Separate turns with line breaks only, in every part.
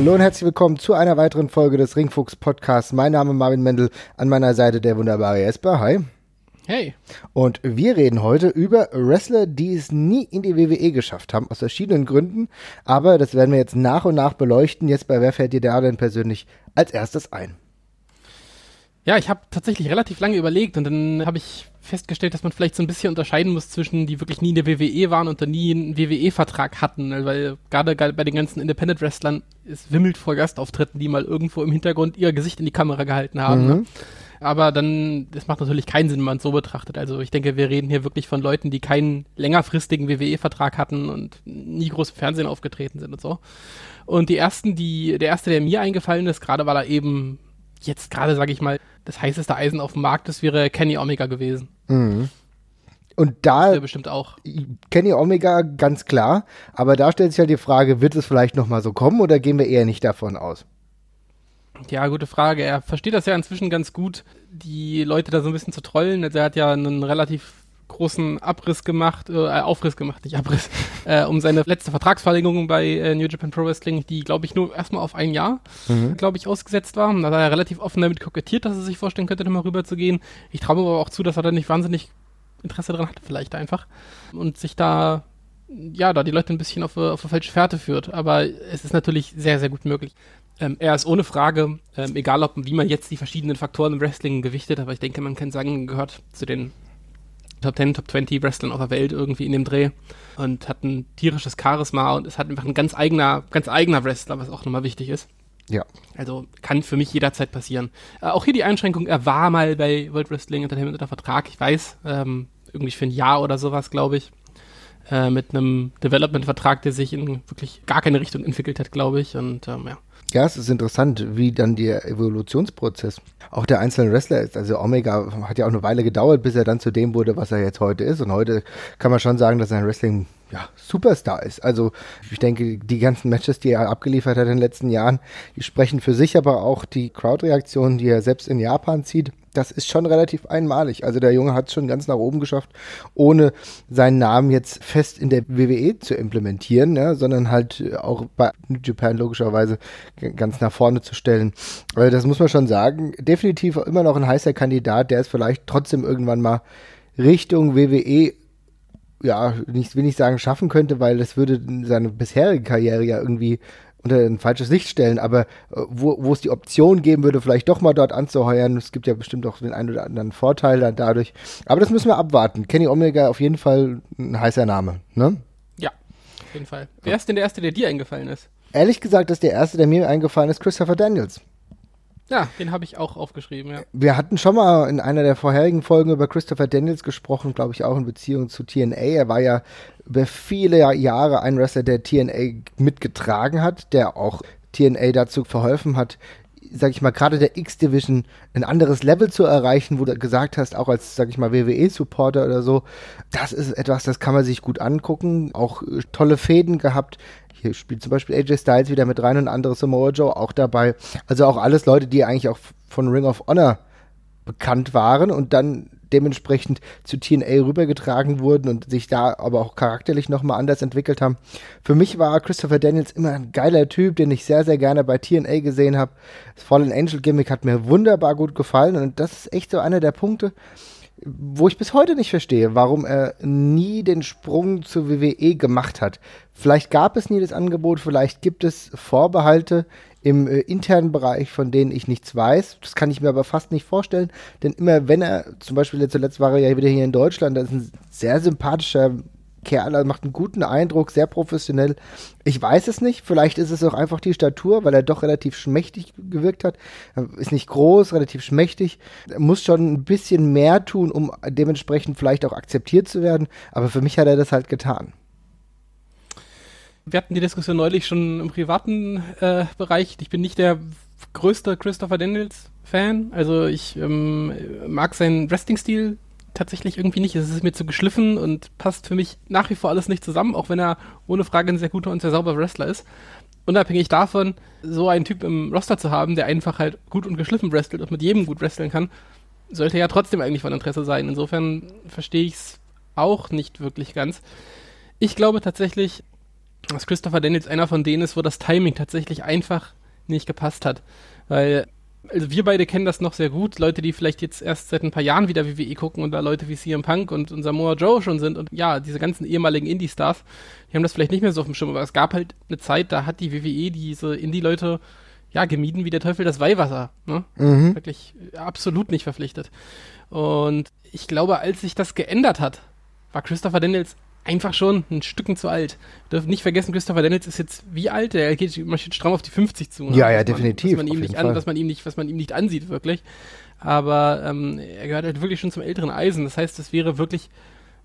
Hallo und herzlich willkommen zu einer weiteren Folge des Ringfuchs Podcasts. Mein Name ist Marvin Mendel, an meiner Seite der wunderbare Jesper. Hi.
Hey.
Und wir reden heute über Wrestler, die es nie in die WWE geschafft haben, aus verschiedenen Gründen. Aber das werden wir jetzt nach und nach beleuchten. Jetzt bei wer fällt dir da denn persönlich als erstes ein?
Ja, ich habe tatsächlich relativ lange überlegt und dann habe ich festgestellt, dass man vielleicht so ein bisschen unterscheiden muss zwischen die wirklich nie in der WWE waren und dann nie einen WWE-Vertrag hatten, weil gerade bei den ganzen Independent-Wrestlern es wimmelt vor Gastauftritten, die mal irgendwo im Hintergrund ihr Gesicht in die Kamera gehalten haben. Ne? Mhm. Ne? Aber dann, das macht natürlich keinen Sinn, wenn man es so betrachtet. Also ich denke, wir reden hier wirklich von Leuten, die keinen längerfristigen WWE-Vertrag hatten und nie groß im Fernsehen aufgetreten sind und so. Und die ersten, die, der erste, der mir eingefallen ist, gerade weil er eben jetzt gerade, sage ich mal, das heißeste Eisen auf dem Markt ist, wäre Kenny Omega gewesen.
Mhm. Und da
bestimmt auch.
Kenny Omega ganz klar, aber da stellt sich halt die Frage, wird es vielleicht noch mal so kommen oder gehen wir eher nicht davon aus?
Ja, gute Frage. Er versteht das ja inzwischen ganz gut, die Leute da so ein bisschen zu trollen. Also er hat ja einen relativ großen Abriss gemacht, äh, Aufriss gemacht, nicht Abriss, äh, um seine letzte Vertragsverlängerung bei äh, New Japan Pro Wrestling, die, glaube ich, nur erstmal auf ein Jahr, mhm. glaube ich, ausgesetzt war. Da hat er relativ offen damit kokettiert, dass er sich vorstellen könnte, nochmal rüber zu gehen. Ich traue aber auch zu, dass er da nicht wahnsinnig Interesse dran hat, vielleicht einfach. Und sich da ja, da die Leute ein bisschen auf, auf eine falsche Fährte führt. Aber es ist natürlich sehr, sehr gut möglich. Ähm, er ist ohne Frage, ähm, egal ob wie man jetzt die verschiedenen Faktoren im Wrestling gewichtet, aber ich denke, man kann sagen, gehört zu den Top 10, Top 20 Wrestlern auf der Welt irgendwie in dem Dreh und hat ein tierisches Charisma und ist halt einfach ein ganz eigener, ganz eigener Wrestler, was auch nochmal wichtig ist.
Ja.
Also kann für mich jederzeit passieren. Äh, auch hier die Einschränkung, er war mal bei World Wrestling Entertainment unter Vertrag, ich weiß, ähm, irgendwie für ein Jahr oder sowas, glaube ich. Äh, mit einem Development-Vertrag, der sich in wirklich gar keine Richtung entwickelt hat, glaube ich. Und ähm, ja.
Ja, es ist interessant, wie dann der Evolutionsprozess auch der einzelnen Wrestler ist. Also Omega hat ja auch eine Weile gedauert, bis er dann zu dem wurde, was er jetzt heute ist. Und heute kann man schon sagen, dass er ein Wrestling ja, Superstar ist. Also ich denke, die ganzen Matches, die er abgeliefert hat in den letzten Jahren, die sprechen für sich, aber auch die Crowd-Reaktionen, die er selbst in Japan zieht, das ist schon relativ einmalig. Also der Junge hat es schon ganz nach oben geschafft, ohne seinen Namen jetzt fest in der WWE zu implementieren, ja, sondern halt auch bei New Japan logischerweise ganz nach vorne zu stellen. Also das muss man schon sagen. Definitiv immer noch ein heißer Kandidat, der es vielleicht trotzdem irgendwann mal Richtung WWE ja, nicht, will nicht sagen, schaffen könnte, weil das würde seine bisherige Karriere ja irgendwie unter ein falsches Licht stellen, aber äh, wo, wo es die Option geben würde, vielleicht doch mal dort anzuheuern, es gibt ja bestimmt auch den einen oder anderen Vorteil dann dadurch. Aber das müssen wir abwarten. Kenny Omega auf jeden Fall ein heißer Name, ne?
Ja, auf jeden Fall. Wer ist denn der Erste, der dir eingefallen ist?
Ehrlich gesagt ist der Erste, der mir eingefallen ist, Christopher Daniels.
Ja, den habe ich auch aufgeschrieben, ja.
Wir hatten schon mal in einer der vorherigen Folgen über Christopher Daniels gesprochen, glaube ich auch in Beziehung zu TNA. Er war ja über viele Jahre ein Wrestler, der TNA mitgetragen hat, der auch TNA dazu verholfen hat, sag ich mal, gerade der X-Division ein anderes Level zu erreichen, wo du gesagt hast, auch als, sag ich mal, WWE-Supporter oder so, das ist etwas, das kann man sich gut angucken. Auch äh, tolle Fäden gehabt. Hier spielt zum Beispiel AJ Styles wieder mit rein und andere Samoa Joe auch dabei. Also auch alles Leute, die eigentlich auch von Ring of Honor bekannt waren und dann dementsprechend zu TNA rübergetragen wurden und sich da aber auch charakterlich nochmal anders entwickelt haben. Für mich war Christopher Daniels immer ein geiler Typ, den ich sehr, sehr gerne bei TNA gesehen habe. Das Fallen Angel Gimmick hat mir wunderbar gut gefallen und das ist echt so einer der Punkte, wo ich bis heute nicht verstehe, warum er nie den Sprung zur WWE gemacht hat. Vielleicht gab es nie das Angebot, vielleicht gibt es Vorbehalte im äh, internen Bereich, von denen ich nichts weiß. Das kann ich mir aber fast nicht vorstellen, denn immer wenn er, zum Beispiel zuletzt war er ja wieder hier in Deutschland, das ist ein sehr sympathischer Kerl, er macht einen guten Eindruck, sehr professionell. Ich weiß es nicht, vielleicht ist es auch einfach die Statur, weil er doch relativ schmächtig gewirkt hat. Ist nicht groß, relativ schmächtig. Muss schon ein bisschen mehr tun, um dementsprechend vielleicht auch akzeptiert zu werden. Aber für mich hat er das halt getan.
Wir hatten die Diskussion neulich schon im privaten äh, Bereich. Ich bin nicht der größte Christopher Daniels Fan. Also ich ähm, mag seinen Wrestling-Stil tatsächlich irgendwie nicht. Es ist mir zu geschliffen und passt für mich nach wie vor alles nicht zusammen, auch wenn er ohne Frage ein sehr guter und sehr sauberer Wrestler ist. Unabhängig davon, so einen Typ im Roster zu haben, der einfach halt gut und geschliffen wrestelt und mit jedem gut wresteln kann, sollte ja trotzdem eigentlich von Interesse sein. Insofern verstehe ich es auch nicht wirklich ganz. Ich glaube tatsächlich, dass Christopher Daniels einer von denen ist, wo das Timing tatsächlich einfach nicht gepasst hat. Weil, also wir beide kennen das noch sehr gut. Leute, die vielleicht jetzt erst seit ein paar Jahren wieder WWE gucken und da Leute wie CM Punk und, und Samoa Joe schon sind und ja, diese ganzen ehemaligen Indie-Stars, die haben das vielleicht nicht mehr so auf dem Schirm, aber es gab halt eine Zeit, da hat die WWE diese Indie-Leute ja, gemieden wie der Teufel das Weihwasser. Ne?
Mhm.
Wirklich absolut nicht verpflichtet. Und ich glaube, als sich das geändert hat, war Christopher Daniels einfach schon ein Stücken zu alt. Wir dürfen nicht vergessen, Christopher Daniels ist jetzt wie alt? Er geht marschiert stramm auf die 50 zu. Ne?
Ja, ja,
Was man-
definitiv,
Was man, ihm nicht an, was man ihm nicht, was man ihm nicht ansieht, wirklich. Aber ähm, er gehört halt wirklich schon zum älteren Eisen. Das heißt, es wäre wirklich,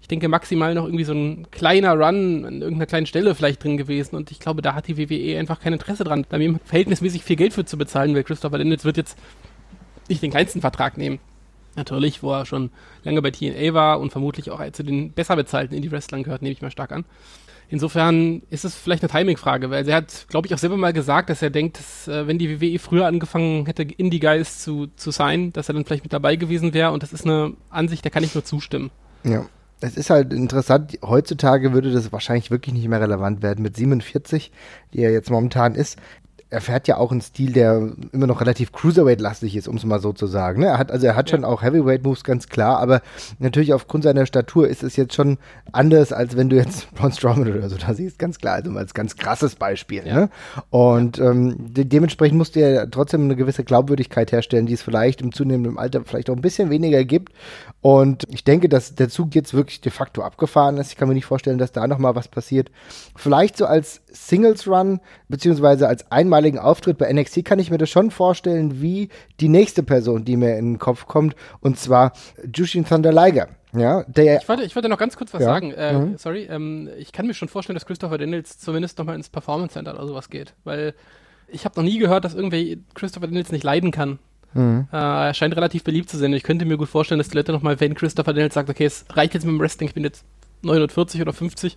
ich denke, maximal noch irgendwie so ein kleiner Run an irgendeiner kleinen Stelle vielleicht drin gewesen. Und ich glaube, da hat die WWE einfach kein Interesse dran, da ihm verhältnismäßig viel Geld für zu bezahlen, weil Christopher Daniels wird jetzt nicht den kleinsten Vertrag nehmen. Natürlich, wo er schon lange bei TNA war und vermutlich auch zu den besser bezahlten Indie-Wrestlern gehört, nehme ich mal stark an. Insofern ist es vielleicht eine Timing-Frage, weil er hat, glaube ich, auch selber mal gesagt, dass er denkt, dass, äh, wenn die WWE früher angefangen hätte, Indie-Guys zu, zu sein, dass er dann vielleicht mit dabei gewesen wäre. Und das ist eine Ansicht, der kann ich nur zustimmen.
Ja. Es ist halt interessant, heutzutage würde das wahrscheinlich wirklich nicht mehr relevant werden. Mit 47, die er jetzt momentan ist, er fährt ja auch einen Stil, der immer noch relativ Cruiserweight-lastig ist, um es mal so zu sagen. Ne? Er hat, also er hat
Ja.
schon auch Heavyweight-Moves, ganz klar, aber natürlich aufgrund seiner Statur ist es jetzt schon anders, als wenn du jetzt Braun Strowman oder so da siehst, ganz klar, also mal als ganz krasses Beispiel.
Ja.
Ne? Und ähm, de dementsprechend musst du ja trotzdem eine gewisse Glaubwürdigkeit herstellen, die es vielleicht im zunehmenden Alter vielleicht auch ein bisschen weniger gibt. Und ich denke, dass der Zug jetzt wirklich de facto abgefahren ist. Ich kann mir nicht vorstellen, dass da noch mal was passiert. Vielleicht so als Singles Run beziehungsweise als einmaligen Auftritt bei NXT kann ich mir das schon vorstellen, wie die nächste Person, die mir in den Kopf kommt, und zwar Jushin Thunder Liger. Ja, der
Ich wollte, ich wollte noch ganz kurz was
Ja.
sagen. Äh,
Mhm.
Sorry, ähm, ich kann mir schon vorstellen, dass Christopher Daniels zumindest nochmal ins Performance Center oder sowas geht, weil ich habe noch nie gehört, dass irgendwie Christopher Daniels nicht leiden kann.
Mhm.
Äh, er scheint relativ beliebt zu sein. Ich könnte mir gut vorstellen, dass die Leute nochmal, wenn Christopher Daniels sagt, okay, es reicht jetzt mit dem Wrestling, ich bin jetzt 49 oder 50,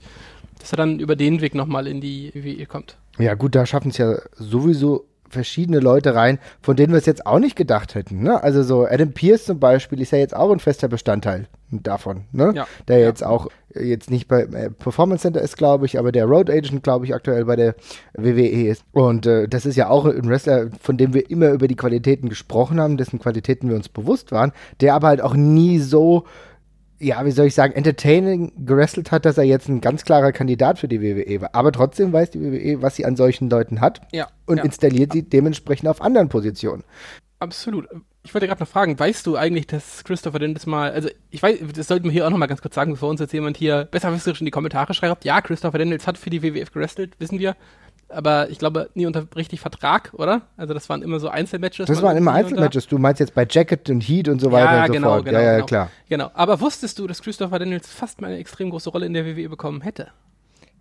dass er dann über den Weg nochmal in die WWE kommt.
Ja, gut, da schaffen es ja sowieso verschiedene Leute rein, von denen wir es jetzt auch nicht gedacht hätten. Ne? Also so Adam Pierce zum Beispiel ist ja jetzt auch ein fester Bestandteil davon, ne?
Ja.
Der
Ja.
jetzt auch äh, jetzt nicht bei äh, Performance Center ist, glaube ich, aber der Road Agent, glaube ich, aktuell bei der WWE ist. Und äh, das ist ja auch ein Wrestler, von dem wir immer über die Qualitäten gesprochen haben, dessen Qualitäten wir uns bewusst waren, der aber halt auch nie so ja, wie soll ich sagen, entertaining gerestelt hat, dass er jetzt ein ganz klarer Kandidat für die WWE war. Aber trotzdem weiß die WWE, was sie an solchen Leuten hat
Ja.
und
ja.
installiert sie dementsprechend auf anderen Positionen.
Absolut. Ich wollte gerade noch fragen, weißt du eigentlich, dass Christopher Daniels mal, also ich weiß, das sollten wir hier auch noch mal ganz kurz sagen, bevor uns jetzt jemand hier besserwisserisch in die Kommentare schreibt, ja, Christopher Daniels hat für die WWF gerestelt, wissen wir, aber ich glaube nie unter richtig Vertrag, oder? Also das waren immer so Einzelmatches.
Das waren immer Einzelmatches. Du meinst jetzt bei Jacket und Heat und so weiter
Ja,
und so
genau,
fort.
genau,
ja, ja,
genau.
klar.
Genau. Aber wusstest du, dass Christopher Daniels fast mal eine extrem große Rolle in der WWE bekommen hätte?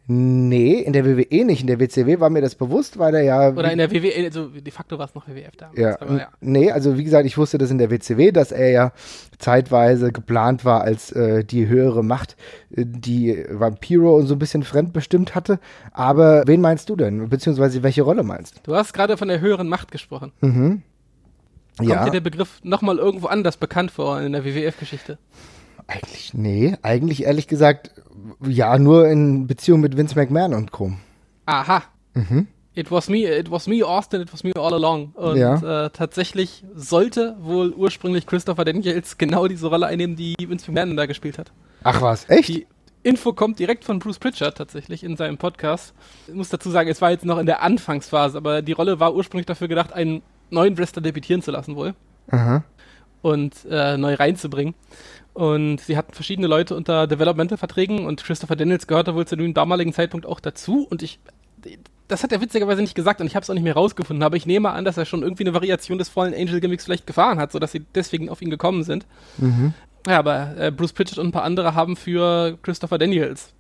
Nee, in der WWE nicht. In der WCW war mir das bewusst, weil er ja.
Oder in der WWE, also de facto war es noch WWF damals.
ja,
Aber ja.
nee, also wie gesagt, ich wusste das in der WCW, dass er ja zeitweise geplant war als äh, die höhere Macht, äh, die Vampiro und so ein bisschen fremdbestimmt hatte. Aber wen meinst du denn? Beziehungsweise welche Rolle meinst
Du hast gerade von der höheren Macht gesprochen.
du? Mhm.
Kommt
Ja,
dir der Begriff nochmal irgendwo anders bekannt vor in der WWF-Geschichte?
Eigentlich, nee, eigentlich ehrlich gesagt, ja, nur in Beziehung mit Vince McMahon und Co.
Aha.
Mhm.
It was me, it was me, Austin, it was me all along. Und
Ja.
äh, tatsächlich sollte wohl ursprünglich Christopher Daniels genau diese Rolle einnehmen, die Vince McMahon da gespielt hat.
Ach was, echt?
Die Info kommt direkt von Bruce Pritchard tatsächlich in seinem Podcast. Ich muss dazu sagen, es war jetzt noch in der Anfangsphase, aber die Rolle war ursprünglich dafür gedacht, einen neuen Wrestler debütieren zu lassen wohl
Aha.
und äh, neu reinzubringen. Und sie hatten verschiedene Leute unter Developmental-Verträgen und Christopher Daniels gehörte wohl zu dem damaligen Zeitpunkt auch dazu. Und ich, das hat er witzigerweise nicht gesagt und ich habe es auch nicht mehr rausgefunden, aber ich nehme an, dass er schon irgendwie eine Variation des Fallen Angel Gimmicks vielleicht gefahren hat, sodass sie deswegen auf ihn gekommen sind.
Mhm.
Ja, aber äh, Bruce Pritchard und ein paar andere haben für Christopher Daniels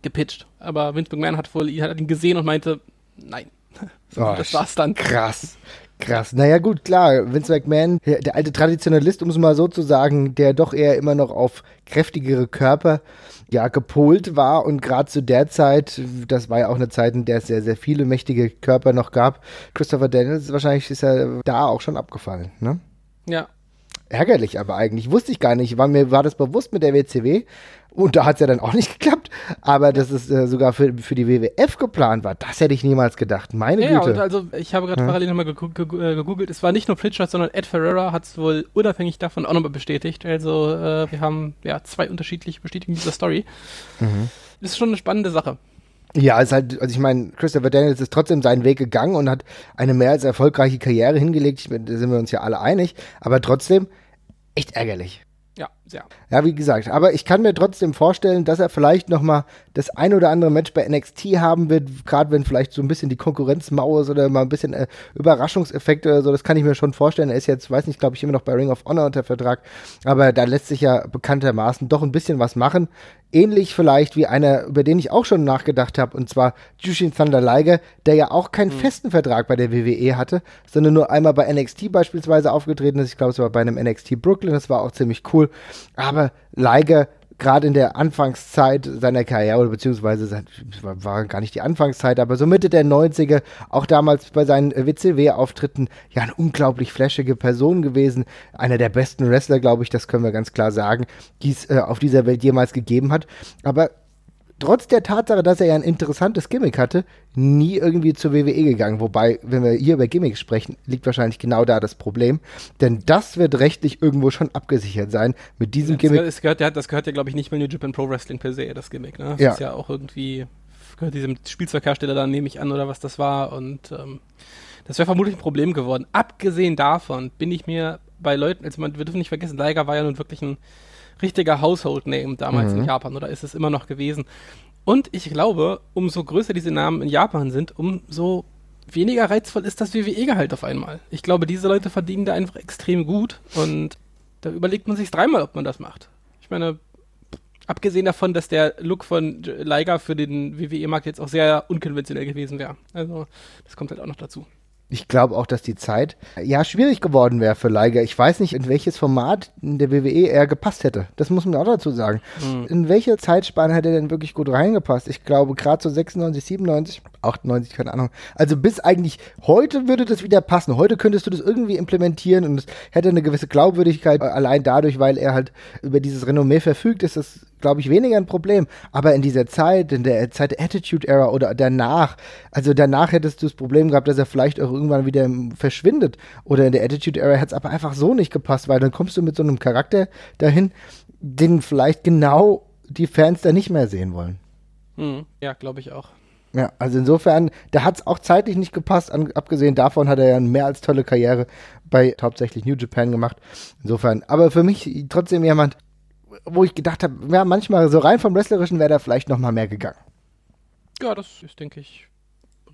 gepitcht. Aber Vince McMahon hat wohl hat ihn gesehen und meinte, nein.
Oh,
das war's dann.
Krass. Krass. Naja, gut, klar. Vince McMahon, der alte Traditionalist, um es mal so zu sagen, der doch eher immer noch auf kräftigere Körper ja, gepolt war und gerade zu der Zeit, das war ja auch eine Zeit, in der es sehr, sehr viele mächtige Körper noch gab. Christopher Daniels, wahrscheinlich ist er da auch schon abgefallen, ne?
Ja.
Ärgerlich, aber eigentlich wusste ich gar nicht. War mir war das bewusst mit der WCW und da hat es ja dann auch nicht geklappt. Aber dass es äh, sogar für, für die WWF geplant war, das hätte ich niemals gedacht. Meine
ja,
Güte.
Ja, also ich habe gerade ja. parallel nochmal äh, gegoogelt. Es war nicht nur Pritchard, sondern Ed Ferreira hat es wohl unabhängig davon auch nochmal bestätigt. Also äh, wir haben ja zwei unterschiedliche Bestätigungen dieser Story. Mhm. Das ist schon eine spannende Sache.
Ja, ist halt, also ich meine, Christopher Daniels ist trotzdem seinen Weg gegangen und hat eine mehr als erfolgreiche Karriere hingelegt. Ich, da sind wir uns ja alle einig. Aber trotzdem echt ärgerlich.
Ja, sehr.
Ja, wie gesagt, aber ich kann mir trotzdem vorstellen, dass er vielleicht noch mal das ein oder andere Match bei NXT haben wird, gerade wenn vielleicht so ein bisschen die Konkurrenz mau ist oder mal ein bisschen äh, Überraschungseffekte oder so, das kann ich mir schon vorstellen. Er ist jetzt, weiß nicht, glaube ich, immer noch bei Ring of Honor unter Vertrag, aber da lässt sich ja bekanntermaßen doch ein bisschen was machen. Ähnlich vielleicht wie einer, über den ich auch schon nachgedacht habe, und zwar Jushin Thunder Liger, der ja auch keinen mhm. festen Vertrag bei der WWE hatte, sondern nur einmal bei NXT beispielsweise aufgetreten ist. Ich glaube, es war bei einem NXT Brooklyn, das war auch ziemlich cool. Aber Liger gerade in der Anfangszeit seiner Karriere, beziehungsweise war gar nicht die Anfangszeit, aber so Mitte der 90er, auch damals bei seinen WCW-Auftritten, ja, eine unglaublich flashige Person gewesen. Einer der besten Wrestler, glaube ich, das können wir ganz klar sagen, die es äh, auf dieser Welt jemals gegeben hat. Aber trotz der Tatsache, dass er ja ein interessantes Gimmick hatte, nie irgendwie zur WWE gegangen. Wobei, wenn wir hier über Gimmicks sprechen, liegt wahrscheinlich genau da das Problem. Denn das wird rechtlich irgendwo schon abgesichert sein mit diesem
das
Gimmick.
Gehört, das gehört, ja, das gehört ja, glaube ich, nicht mehr New Japan Pro Wrestling per se, das Gimmick. Ne? Das
ja.
ist ja auch irgendwie, gehört diesem Spielzeughersteller da, nehme ich an, oder was das war. Und ähm, das wäre vermutlich ein Problem geworden. Abgesehen davon bin ich mir bei Leuten, also man, wir dürfen nicht vergessen, Liger war ja nun wirklich ein richtiger Household Name damals mhm. in Japan oder ist es immer noch gewesen. Und ich glaube, umso größer diese Namen in Japan sind, umso weniger reizvoll ist das WWE-Gehalt auf einmal. Ich glaube, diese Leute verdienen da einfach extrem gut und da überlegt man sich dreimal, ob man das macht. Ich meine, abgesehen davon, dass der Look von Liger für den WWE-Markt jetzt auch sehr unkonventionell gewesen wäre. Also, das kommt halt auch noch dazu
ich glaube auch, dass die Zeit ja schwierig geworden wäre für Leiger. Ich weiß nicht, in welches Format in der WWE er gepasst hätte. Das muss man auch dazu sagen. Mhm. In welche Zeitspanne hätte er denn wirklich gut reingepasst? Ich glaube, gerade so 96, 97, 98, keine Ahnung. Also bis eigentlich heute würde das wieder passen. Heute könntest du das irgendwie implementieren und es hätte eine gewisse Glaubwürdigkeit. Allein dadurch, weil er halt über dieses Renommee verfügt, ist das glaube ich, weniger ein Problem. Aber in dieser Zeit, in der Zeit der Attitude Era oder danach, also danach hättest du das Problem gehabt, dass er vielleicht auch irgendwann wieder verschwindet. Oder in der Attitude Era hätte es aber einfach so nicht gepasst, weil dann kommst du mit so einem Charakter dahin, den vielleicht genau die Fans da nicht mehr sehen wollen.
Hm, ja, glaube ich auch.
Ja, also insofern, da hat es auch zeitlich nicht gepasst. An, abgesehen davon hat er ja eine mehr als tolle Karriere bei hauptsächlich New Japan gemacht. Insofern, aber für mich trotzdem jemand, wo ich gedacht habe, ja, manchmal so rein vom Wrestlerischen wäre da vielleicht noch mal mehr gegangen.
Ja, das ist, denke ich,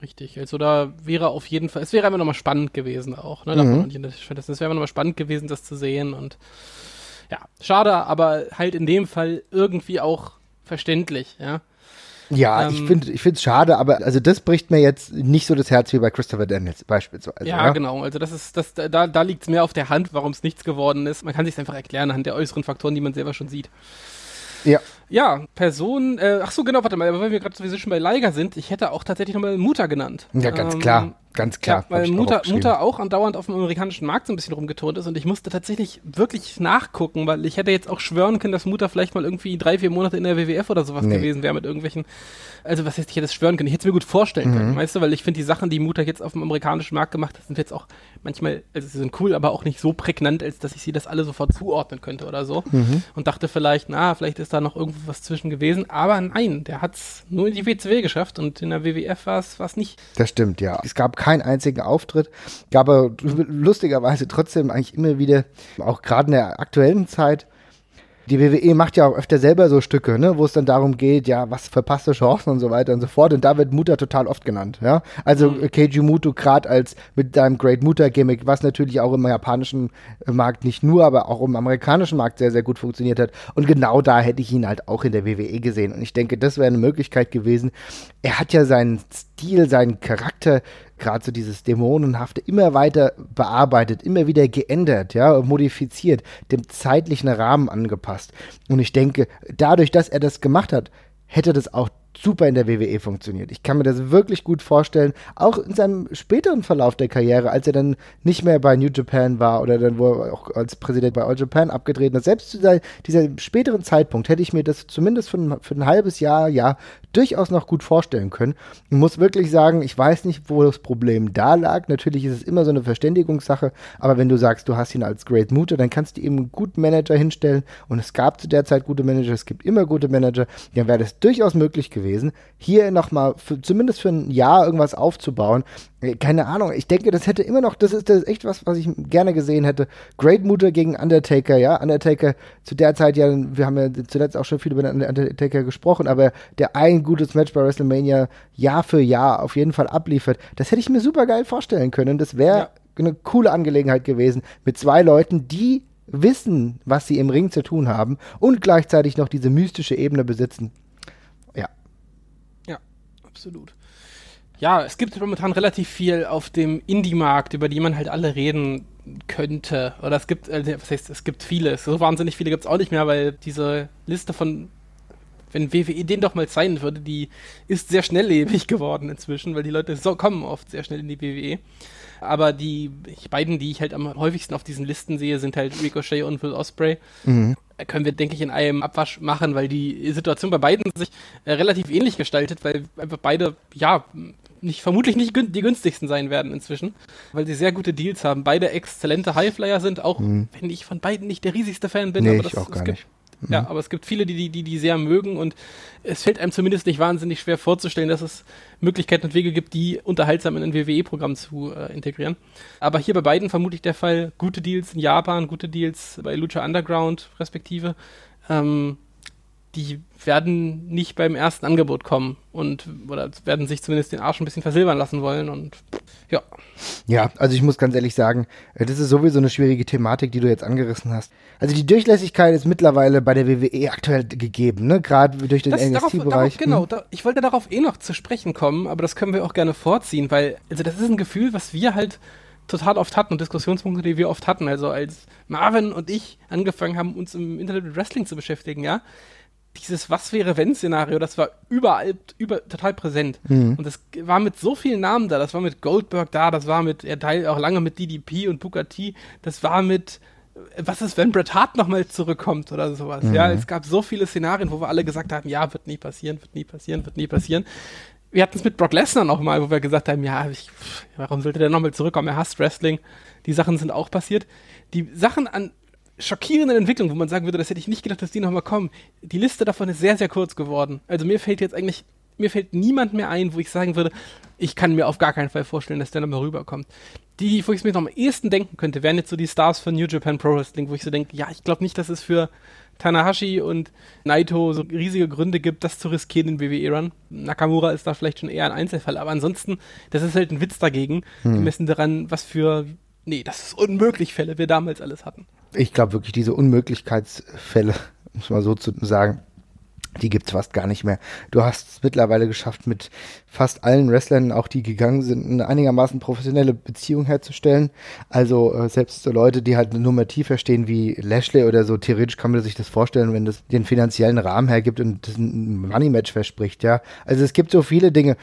richtig. Also da wäre auf jeden Fall, es wäre einfach nochmal spannend gewesen auch. Ne? Mhm. Das wäre nochmal spannend gewesen, das zu sehen und ja, schade, aber halt in dem Fall irgendwie auch verständlich, ja.
Ja, ähm, ich finde ich es schade, aber also das bricht mir jetzt nicht so das Herz wie bei Christopher Daniels beispielsweise.
Ja, ja? genau. Also das ist, das, da, da liegt es mehr auf der Hand, warum es nichts geworden ist. Man kann sich einfach erklären anhand der äußeren Faktoren, die man selber schon sieht.
Ja.
Ja, Person, äh, ach so, genau, warte mal, weil wir gerade sowieso schon bei Liger sind, ich hätte auch tatsächlich nochmal Mutter genannt.
Ja, ganz ähm, klar, ganz klar.
Ja, weil Mutter, Mutter auch andauernd auf dem amerikanischen Markt so ein bisschen rumgeturnt ist und ich musste tatsächlich wirklich nachgucken, weil ich hätte jetzt auch schwören können, dass Mutter vielleicht mal irgendwie drei, vier Monate in der WWF oder sowas nee. gewesen wäre mit irgendwelchen, also was heißt, ich hätte es schwören können, ich hätte es mir gut vorstellen mhm. können, weißt du, weil ich finde die Sachen, die Mutter jetzt auf dem amerikanischen Markt gemacht hat, sind jetzt auch manchmal, also sie sind cool, aber auch nicht so prägnant, als dass ich sie das alle sofort zuordnen könnte oder so mhm. und dachte vielleicht, na, vielleicht ist da noch irgendwo was zwischen gewesen aber nein, der hat es nur in die WCW geschafft und in der WWF war es nicht.
Das stimmt, ja. Es gab keinen einzigen Auftritt, gab aber lustigerweise trotzdem eigentlich immer wieder, auch gerade in der aktuellen Zeit, die WWE macht ja auch öfter selber so Stücke, ne, wo es dann darum geht, ja, was verpasste Chancen und so weiter und so fort. Und da wird Muta total oft genannt, ja. Also mhm. Keiji Muto gerade als mit deinem Great Muta Gimmick, was natürlich auch im japanischen Markt nicht nur, aber auch im amerikanischen Markt sehr, sehr gut funktioniert hat. Und genau da hätte ich ihn halt auch in der WWE gesehen. Und ich denke, das wäre eine Möglichkeit gewesen. Er hat ja seinen Stil, seinen Charakter gerade so dieses Dämonenhafte immer weiter bearbeitet, immer wieder geändert, ja, modifiziert, dem zeitlichen Rahmen angepasst. Und ich denke, dadurch, dass er das gemacht hat, hätte das auch super in der WWE funktioniert. Ich kann mir das wirklich gut vorstellen, auch in seinem späteren Verlauf der Karriere, als er dann nicht mehr bei New Japan war oder dann, wo er auch als Präsident bei All Japan abgetreten ist. Selbst zu dieser, dieser späteren Zeitpunkt hätte ich mir das zumindest für ein, für ein halbes Jahr, ja, durchaus noch gut vorstellen können. Ich muss wirklich sagen, ich weiß nicht, wo das Problem da lag. Natürlich ist es immer so eine Verständigungssache, aber wenn du sagst, du hast ihn als Great Mutter, dann kannst du ihm einen guten Manager hinstellen und es gab zu der Zeit gute Manager, es gibt immer gute Manager, dann wäre das durchaus möglich gewesen, hier nochmal zumindest für ein Jahr irgendwas aufzubauen. Äh, keine Ahnung, ich denke, das hätte immer noch, das ist, das ist echt was, was ich gerne gesehen hätte. Great Mutter gegen Undertaker, ja, Undertaker zu der Zeit ja, wir haben ja zuletzt auch schon viel über den Undertaker gesprochen, aber der ein gutes Match bei WrestleMania Jahr für Jahr auf jeden Fall abliefert, das hätte ich mir super geil vorstellen können. Das wäre ja. eine coole Angelegenheit gewesen mit zwei Leuten, die wissen, was sie im Ring zu tun haben und gleichzeitig noch diese mystische Ebene besitzen. Ja.
Ja, absolut. Ja, es gibt momentan relativ viel auf dem Indie-Markt, über die man halt alle reden könnte. Oder es gibt, äh, was heißt, es gibt viele. So wahnsinnig viele gibt es auch nicht mehr, weil diese Liste von wenn WWE den doch mal zeigen würde, die ist sehr schnelllebig geworden inzwischen, weil die Leute so kommen oft sehr schnell in die WWE. Aber die beiden, die ich halt am häufigsten auf diesen Listen sehe, sind halt Ricochet und Will Osprey. Mhm. Können wir, denke ich, in einem Abwasch machen, weil die Situation bei beiden sich äh, relativ ähnlich gestaltet, weil einfach beide, ja, nicht, vermutlich nicht die günstigsten sein werden inzwischen, weil sie sehr gute Deals haben. Beide exzellente Highflyer sind, auch mhm. wenn ich von beiden nicht der riesigste Fan bin.
Nee, aber das, ich auch gar
gibt,
nicht.
Ja, mhm. aber es gibt viele, die, die die sehr mögen und es fällt einem zumindest nicht wahnsinnig schwer vorzustellen, dass es Möglichkeiten und Wege gibt, die unterhaltsam in ein WWE-Programm zu äh, integrieren. Aber hier bei beiden vermutlich der Fall gute Deals in Japan, gute Deals bei Lucha Underground respektive. Ähm, die werden nicht beim ersten Angebot kommen und oder werden sich zumindest den Arsch ein bisschen versilbern lassen wollen und ja.
Ja, also ich muss ganz ehrlich sagen, äh, das ist sowieso eine schwierige Thematik, die du jetzt angerissen hast. Also die Durchlässigkeit ist mittlerweile bei der WWE aktuell gegeben, ne? Gerade durch den NXT-Bereich.
Genau, hm? da, ich wollte darauf eh noch zu sprechen kommen, aber das können wir auch gerne vorziehen, weil also das ist ein Gefühl, was wir halt total oft hatten und Diskussionspunkte, die wir oft hatten. Also als Marvin und ich angefangen haben, uns im Internet mit Wrestling zu beschäftigen, ja, dieses Was wäre wenn Szenario, das war überall über, total präsent. Mhm. Und das war mit so vielen Namen da. Das war mit Goldberg da, das war mit, er teilt auch lange mit DDP und Booker T. Das war mit, was ist, wenn Bret Hart nochmal zurückkommt oder sowas. Mhm. Ja, es gab so viele Szenarien, wo wir alle gesagt haben, ja, wird nie passieren, wird nie passieren, wird nie passieren. Wir hatten es mit Brock Lesnar nochmal, wo wir gesagt haben, ja, ich, warum sollte der nochmal zurückkommen? Er hasst Wrestling. Die Sachen sind auch passiert. Die Sachen an schockierenden Entwicklung, wo man sagen würde, das hätte ich nicht gedacht, dass die nochmal kommen. Die Liste davon ist sehr, sehr kurz geworden. Also mir fällt jetzt eigentlich, mir fällt niemand mehr ein, wo ich sagen würde, ich kann mir auf gar keinen Fall vorstellen, dass der nochmal rüberkommt. Die, wo ich es mir noch am ehesten denken könnte, wären jetzt so die Stars von New Japan Pro Wrestling, wo ich so denke, ja, ich glaube nicht, dass es für Tanahashi und Naito so riesige Gründe gibt, das zu riskieren in WWE-Run. Nakamura ist da vielleicht schon eher ein Einzelfall, aber ansonsten, das ist halt ein Witz dagegen, hm. gemessen daran, was für, nee, das ist unmöglich Fälle wir damals alles hatten
ich glaube wirklich, diese Unmöglichkeitsfälle, es mal so zu sagen, die gibt es fast gar nicht mehr. Du hast es mittlerweile geschafft, mit fast allen Wrestlern, auch die gegangen sind, eine einigermaßen professionelle Beziehung herzustellen. Also äh, selbst so Leute, die halt eine Nummer tiefer stehen wie Lashley oder so, theoretisch kann man sich das vorstellen, wenn das den finanziellen Rahmen hergibt und das ein Money-Match verspricht, ja. Also es gibt so viele Dinge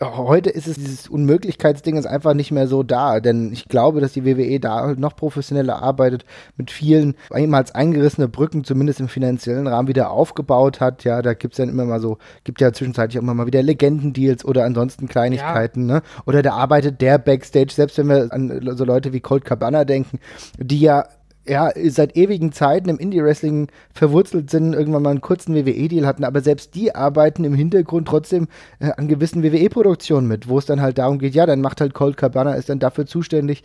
heute ist es dieses Unmöglichkeitsding ist einfach nicht mehr so da, denn ich glaube, dass die WWE da noch professioneller arbeitet, mit vielen ehemals eingerissene Brücken zumindest im finanziellen Rahmen wieder aufgebaut hat. Ja, da gibt's dann immer mal so, gibt ja zwischenzeitlich auch immer mal wieder Legendendeals oder ansonsten Kleinigkeiten, ja. ne? Oder da arbeitet der Backstage, selbst wenn wir an so Leute wie Colt Cabana denken, die ja ja, seit ewigen Zeiten im Indie-Wrestling verwurzelt sind, irgendwann mal einen kurzen WWE-Deal hatten, aber selbst die arbeiten im Hintergrund trotzdem äh, an gewissen WWE-Produktionen mit, wo es dann halt darum geht, ja, dann macht halt Colt Cabana, ist dann dafür zuständig,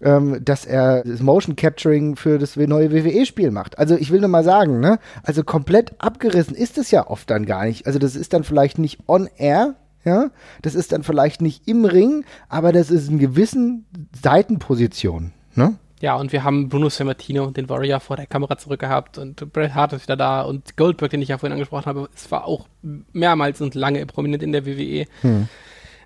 ähm, dass er das Motion Capturing für das neue WWE-Spiel macht. Also ich will nur mal sagen, ne, also komplett abgerissen ist es ja oft dann gar nicht. Also das ist dann vielleicht nicht on air, ja, das ist dann vielleicht nicht im Ring, aber das ist in gewissen Seitenpositionen, ne?
Ja, und wir haben Bruno Sammartino, den Warrior, vor der Kamera zurückgehabt und Bret Hart ist wieder da und Goldberg, den ich ja vorhin angesprochen habe, es war auch mehrmals und lange prominent in der WWE. Hm.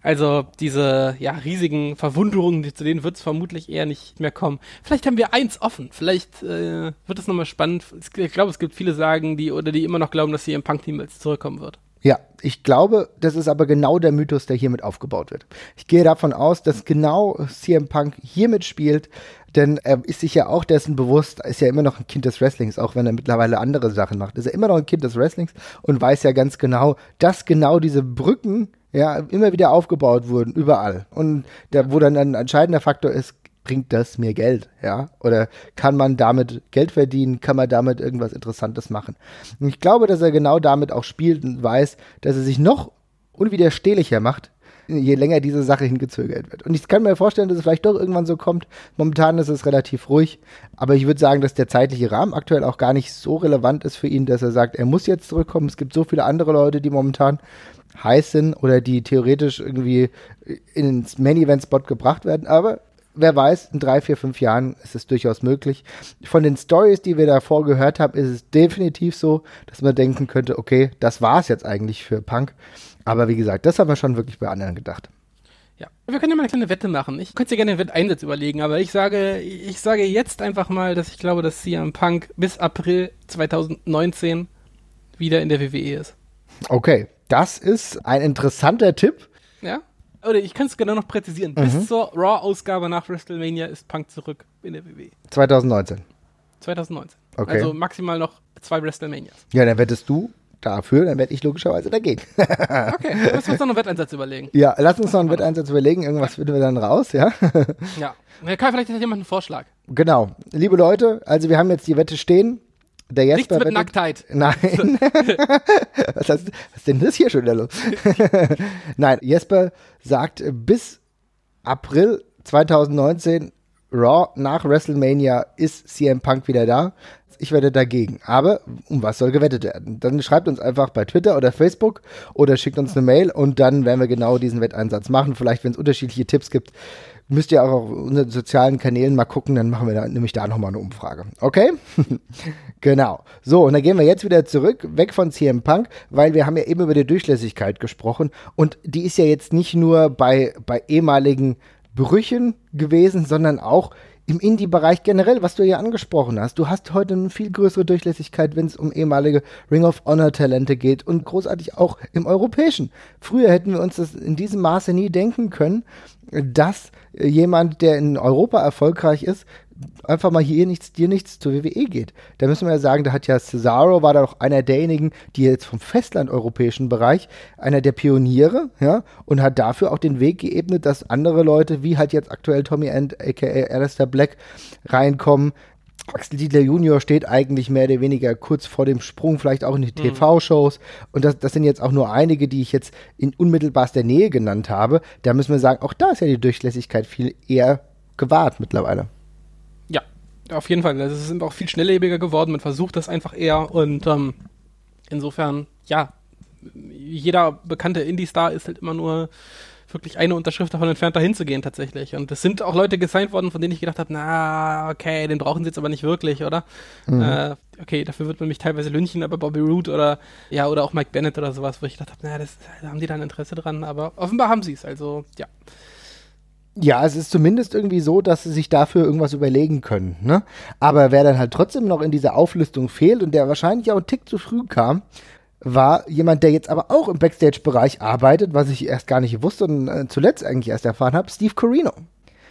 Also diese ja, riesigen Verwunderungen, zu denen wird es vermutlich eher nicht mehr kommen. Vielleicht haben wir eins offen. Vielleicht äh, wird es nochmal spannend. Ich glaube, es gibt viele sagen, die oder die immer noch glauben, dass sie im Punk-Team jetzt zurückkommen wird.
Ja, ich glaube, das ist aber genau der Mythos, der hiermit aufgebaut wird. Ich gehe davon aus, dass genau CM Punk hiermit spielt, denn er ist sich ja auch dessen bewusst, ist ja immer noch ein Kind des Wrestlings, auch wenn er mittlerweile andere Sachen macht. Ist er immer noch ein Kind des Wrestlings und weiß ja ganz genau, dass genau diese Brücken ja immer wieder aufgebaut wurden, überall. Und der, wo dann ein entscheidender Faktor ist, bringt das mir Geld, ja? Oder kann man damit Geld verdienen? Kann man damit irgendwas Interessantes machen? Und ich glaube, dass er genau damit auch spielt und weiß, dass er sich noch unwiderstehlicher macht, je länger diese Sache hingezögert wird. Und ich kann mir vorstellen, dass es vielleicht doch irgendwann so kommt. Momentan ist es relativ ruhig, aber ich würde sagen, dass der zeitliche Rahmen aktuell auch gar nicht so relevant ist für ihn, dass er sagt, er muss jetzt zurückkommen. Es gibt so viele andere Leute, die momentan heiß sind oder die theoretisch irgendwie ins Main-Event-Spot gebracht werden. Aber wer weiß, in drei, vier, fünf Jahren ist es durchaus möglich. Von den Stories, die wir davor gehört haben, ist es definitiv so, dass man denken könnte, okay, das war es jetzt eigentlich für Punk. Aber wie gesagt, das haben wir schon wirklich bei anderen gedacht.
Ja, wir können ja mal eine kleine Wette machen. Ich könnte dir gerne einen Wetteinsatz überlegen, aber ich sage, ich sage jetzt einfach mal, dass ich glaube, dass CM Punk bis April 2019 wieder in der WWE ist.
Okay, das ist ein interessanter Tipp.
Ja? Oder ich kann es genau noch präzisieren. Mhm. Bis zur Raw-Ausgabe nach WrestleMania ist Punk zurück in der WWE.
2019.
2019. Okay. Also maximal noch zwei WrestleManias.
Ja, dann wettest du dafür, dann werde ich logischerweise dagegen.
okay, lass uns noch einen Wetteinsatz überlegen.
Ja, lass uns noch einen Wetteinsatz überlegen. Irgendwas finden wir dann raus, ja?
ja. Kai, vielleicht hat jemand einen Vorschlag.
Genau. Liebe Leute, also wir haben jetzt die Wette stehen. Der Jesper
Nichts mit wettet, Nacktheit.
Nein. was, heißt, was ist denn das hier schon wieder los? Nein, Jesper sagt bis April 2019 Raw nach WrestleMania ist CM Punk wieder da ich werde dagegen. Aber um was soll gewettet werden? Dann schreibt uns einfach bei Twitter oder Facebook oder schickt uns eine Mail und dann werden wir genau diesen Wetteinsatz machen. Vielleicht, wenn es unterschiedliche Tipps gibt, müsst ihr auch auf unseren sozialen Kanälen mal gucken, dann machen wir da, nämlich da nochmal eine Umfrage. Okay? genau. So, und dann gehen wir jetzt wieder zurück, weg von CM Punk, weil wir haben ja eben über die Durchlässigkeit gesprochen und die ist ja jetzt nicht nur bei, bei ehemaligen Brüchen gewesen, sondern auch im Indie-Bereich generell, was du ja angesprochen hast. Du hast heute eine viel größere Durchlässigkeit, wenn es um ehemalige Ring of Honor-Talente geht und großartig auch im europäischen. Früher hätten wir uns das in diesem Maße nie denken können, dass jemand, der in Europa erfolgreich ist, einfach mal hier nichts, dir nichts zur WWE geht. Da müssen wir ja sagen, da hat ja Cesaro, war da auch einer derjenigen, die jetzt vom Festland-europäischen Bereich, einer der Pioniere, ja, und hat dafür auch den Weg geebnet, dass andere Leute, wie halt jetzt aktuell Tommy End, aka Alistair Black, reinkommen. Axel Dietler Junior steht eigentlich mehr oder weniger kurz vor dem Sprung, vielleicht auch in die mhm. TV-Shows. Und das, das sind jetzt auch nur einige, die ich jetzt in unmittelbarster Nähe genannt habe. Da müssen wir sagen, auch da ist ja die Durchlässigkeit viel eher gewahrt mittlerweile.
Auf jeden Fall. Also es sind auch viel schnelllebiger geworden. Man versucht das einfach eher. Und ähm, insofern, ja, jeder bekannte Indie-Star ist halt immer nur wirklich eine Unterschrift davon entfernt, dahin zu gehen tatsächlich. Und es sind auch Leute gesigned worden, von denen ich gedacht habe, na, okay, den brauchen sie jetzt aber nicht wirklich, oder? Mhm. Äh, okay, dafür wird man mich teilweise lünchen, aber Bobby Root oder ja, oder auch Mike Bennett oder sowas, wo ich gedacht habe, na, das haben die da ein Interesse dran, aber offenbar haben sie es, also ja.
Ja, es ist zumindest irgendwie so, dass sie sich dafür irgendwas überlegen können. Ne? Aber wer dann halt trotzdem noch in dieser Auflistung fehlt und der wahrscheinlich auch einen Tick zu früh kam, war jemand, der jetzt aber auch im Backstage-Bereich arbeitet, was ich erst gar nicht wusste und äh, zuletzt eigentlich erst erfahren habe, Steve Corino.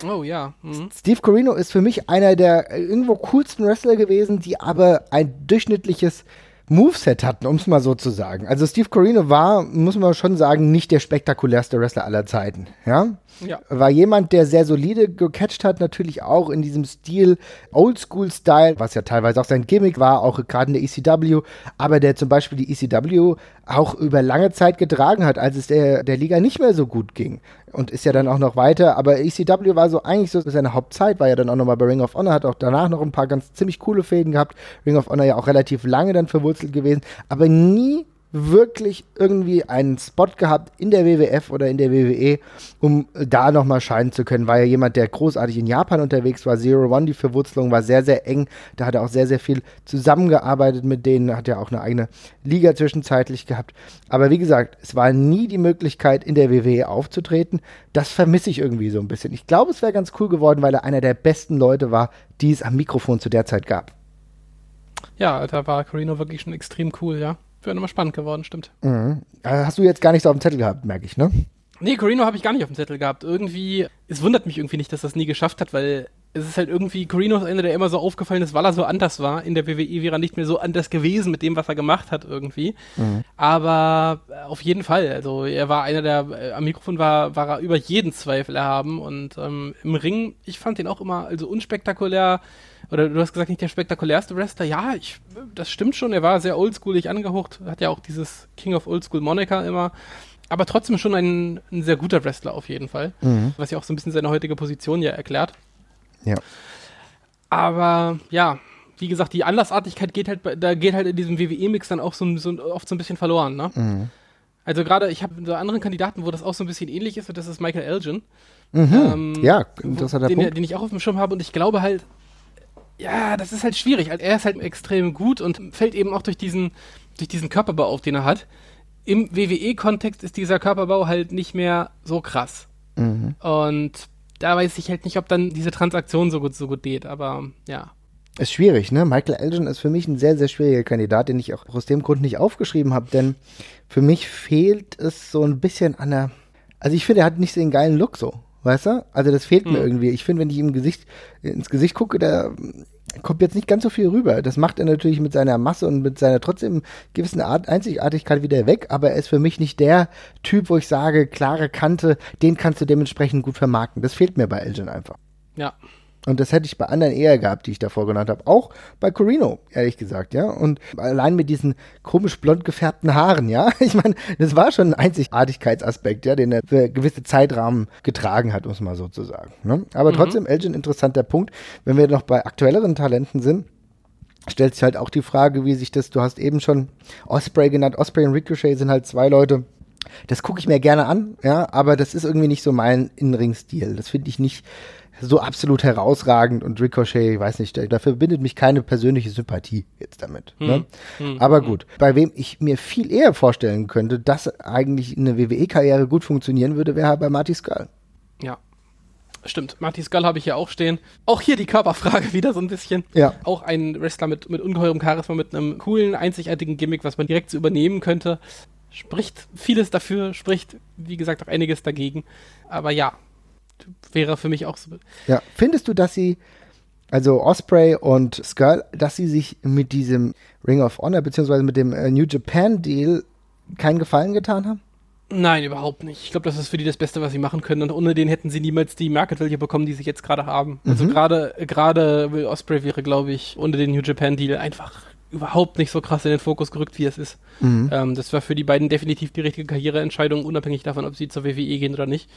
Oh ja. Mhm.
Steve Corino ist für mich einer der äh, irgendwo coolsten Wrestler gewesen, die aber ein durchschnittliches Moveset hatten, um es mal so zu sagen. Also Steve Corino war, muss man schon sagen, nicht der spektakulärste Wrestler aller Zeiten. Ja? Ja. War jemand, der sehr solide gecatcht hat, natürlich auch in diesem Stil, Oldschool-Style, was ja teilweise auch sein Gimmick war, auch gerade in der ECW, aber der zum Beispiel die ECW auch über lange Zeit getragen hat, als es der, der Liga nicht mehr so gut ging. Und ist ja dann auch noch weiter, aber ECW war so eigentlich so seine Hauptzeit, war ja dann auch nochmal bei Ring of Honor, hat auch danach noch ein paar ganz ziemlich coole Fäden gehabt. Ring of Honor ja auch relativ lange dann verwurzelt gewesen, aber nie wirklich irgendwie einen Spot gehabt in der WWF oder in der WWE, um da nochmal scheinen zu können. War ja jemand, der großartig in Japan unterwegs war. Zero One, die Verwurzelung war sehr, sehr eng. Da hat er auch sehr, sehr viel zusammengearbeitet mit denen. Hat ja auch eine eigene Liga zwischenzeitlich gehabt. Aber wie gesagt, es war nie die Möglichkeit, in der WWE aufzutreten. Das vermisse ich irgendwie so ein bisschen. Ich glaube, es wäre ganz cool geworden, weil er einer der besten Leute war, die es am Mikrofon zu der Zeit gab.
Ja, da war Carino wirklich schon extrem cool, ja. Wäre nochmal spannend geworden, stimmt.
Mhm. Äh, hast du jetzt gar nicht so auf dem Zettel gehabt, merke ich, ne?
Nee, Corino habe ich gar nicht auf dem Zettel gehabt. Irgendwie, es wundert mich irgendwie nicht, dass das nie geschafft hat, weil es ist halt irgendwie, Corino ist einer, der immer so aufgefallen ist, weil er so anders war. In der WWE wäre er nicht mehr so anders gewesen mit dem, was er gemacht hat irgendwie. Mhm. Aber äh, auf jeden Fall, also er war einer der, äh, am Mikrofon war, war er über jeden Zweifel erhaben und ähm, im Ring, ich fand ihn auch immer, also unspektakulär, oder du hast gesagt, nicht der spektakulärste Wrestler. Ja, ich, das stimmt schon, er war sehr oldschoolig angehaucht, hat ja auch dieses King of Oldschool Monica immer aber trotzdem schon ein, ein, sehr guter Wrestler auf jeden Fall, mhm. was ja auch so ein bisschen seine heutige Position ja erklärt.
Ja.
Aber ja, wie gesagt, die Andersartigkeit geht halt, da geht halt in diesem WWE-Mix dann auch so, so, oft so ein bisschen verloren, ne? Mhm. Also gerade, ich habe so anderen Kandidaten, wo das auch so ein bisschen ähnlich ist, und das ist Michael Elgin.
Mhm. Ähm, ja, interessanter
den,
Punkt.
Den ich auch auf dem Schirm habe und ich glaube halt, ja, das ist halt schwierig. Also er ist halt extrem gut und fällt eben auch durch diesen, durch diesen Körperbau auf, den er hat. Im WWE-Kontext ist dieser Körperbau halt nicht mehr so krass. Mhm. Und da weiß ich halt nicht, ob dann diese Transaktion so gut, so gut geht, aber ja.
Ist schwierig, ne? Michael Elgin ist für mich ein sehr, sehr schwieriger Kandidat, den ich auch aus dem Grund nicht aufgeschrieben habe, denn für mich fehlt es so ein bisschen an der. Also ich finde, er hat nicht so den geilen Look so, weißt du? Also das fehlt mhm. mir irgendwie. Ich finde, wenn ich ihm Gesicht, ins Gesicht gucke, da kommt jetzt nicht ganz so viel rüber. Das macht er natürlich mit seiner Masse und mit seiner trotzdem gewissen Art Einzigartigkeit wieder weg, aber er ist für mich nicht der Typ, wo ich sage, klare Kante, den kannst du dementsprechend gut vermarkten. Das fehlt mir bei Elgin einfach.
Ja,
und das hätte ich bei anderen eher gehabt, die ich davor genannt habe. Auch bei Corino, ehrlich gesagt, ja. Und allein mit diesen komisch blond gefärbten Haaren, ja. Ich meine, das war schon ein Einzigartigkeitsaspekt, ja, den er für gewisse Zeitrahmen getragen hat, muss man so zu sagen. Ne? Aber mhm. trotzdem, Elgin, interessanter Punkt. Wenn wir noch bei aktuelleren Talenten sind, stellt sich halt auch die Frage, wie sich das, du hast eben schon Osprey genannt. Osprey und Ricochet sind halt zwei Leute, das gucke ich mir gerne an, ja, aber das ist irgendwie nicht so mein Innenring-Stil. Das finde ich nicht so absolut herausragend und Ricochet, ich weiß nicht, da verbindet mich keine persönliche Sympathie jetzt damit. Hm. Ne? Hm. Aber hm. gut, bei wem ich mir viel eher vorstellen könnte, dass eigentlich eine WWE-Karriere gut funktionieren würde, wäre bei Marty Skull.
Ja. Stimmt, Marty Skull habe ich ja auch stehen. Auch hier die Körperfrage wieder so ein bisschen.
Ja.
Auch ein Wrestler mit, mit ungeheurem Charisma, mit einem coolen, einzigartigen Gimmick, was man direkt so übernehmen könnte. Spricht vieles dafür, spricht, wie gesagt, auch einiges dagegen. Aber ja, wäre für mich auch so.
Ja, findest du, dass sie, also Osprey und Skull, dass sie sich mit diesem Ring of Honor beziehungsweise mit dem äh, New Japan Deal keinen Gefallen getan haben?
Nein, überhaupt nicht. Ich glaube, das ist für die das Beste, was sie machen können. Und ohne den hätten sie niemals die Market Value bekommen, die sie jetzt gerade haben. Also mhm. gerade gerade Will Osprey wäre, glaube ich, ohne den New Japan Deal einfach überhaupt nicht so krass in den Fokus gerückt, wie es ist. Mhm. Ähm, das war für die beiden definitiv die richtige Karriereentscheidung, unabhängig davon, ob sie zur WWE gehen oder nicht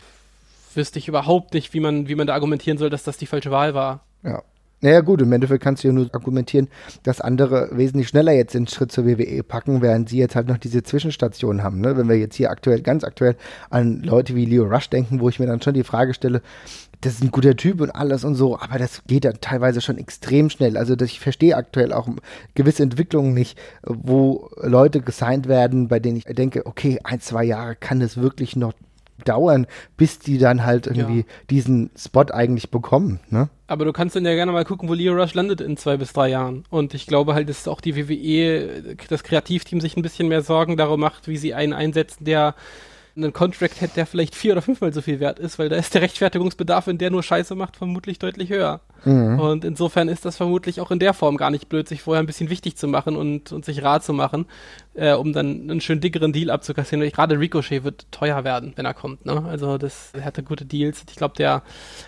wüsste ich überhaupt nicht, wie man, wie man da argumentieren soll, dass das die falsche Wahl war.
Ja. Naja gut, im Endeffekt kannst du ja nur argumentieren, dass andere wesentlich schneller jetzt den Schritt zur WWE packen, während sie jetzt halt noch diese Zwischenstation haben. Ne? Wenn wir jetzt hier aktuell, ganz aktuell an Leute wie Leo Rush denken, wo ich mir dann schon die Frage stelle, das ist ein guter Typ und alles und so, aber das geht dann teilweise schon extrem schnell. Also ich verstehe aktuell auch gewisse Entwicklungen nicht, wo Leute gesigned werden, bei denen ich denke, okay, ein, zwei Jahre kann das wirklich noch dauern, bis die dann halt irgendwie ja. diesen Spot eigentlich bekommen. Ne?
Aber du kannst dann ja gerne mal gucken, wo Leo Rush landet in zwei bis drei Jahren. Und ich glaube halt, dass auch die WWE, das Kreativteam sich ein bisschen mehr Sorgen darum macht, wie sie einen einsetzen, der einen Contract hätte, der vielleicht vier oder fünfmal so viel wert ist, weil da ist der Rechtfertigungsbedarf, wenn der nur Scheiße macht, vermutlich deutlich höher. Mhm. Und insofern ist das vermutlich auch in der Form gar nicht blöd, sich vorher ein bisschen wichtig zu machen und, und sich rar zu machen, äh, um dann einen schön dickeren Deal abzukassieren. Gerade Ricochet wird teuer werden, wenn er kommt. Ne? Also das er hatte gute Deals. Ich glaube, der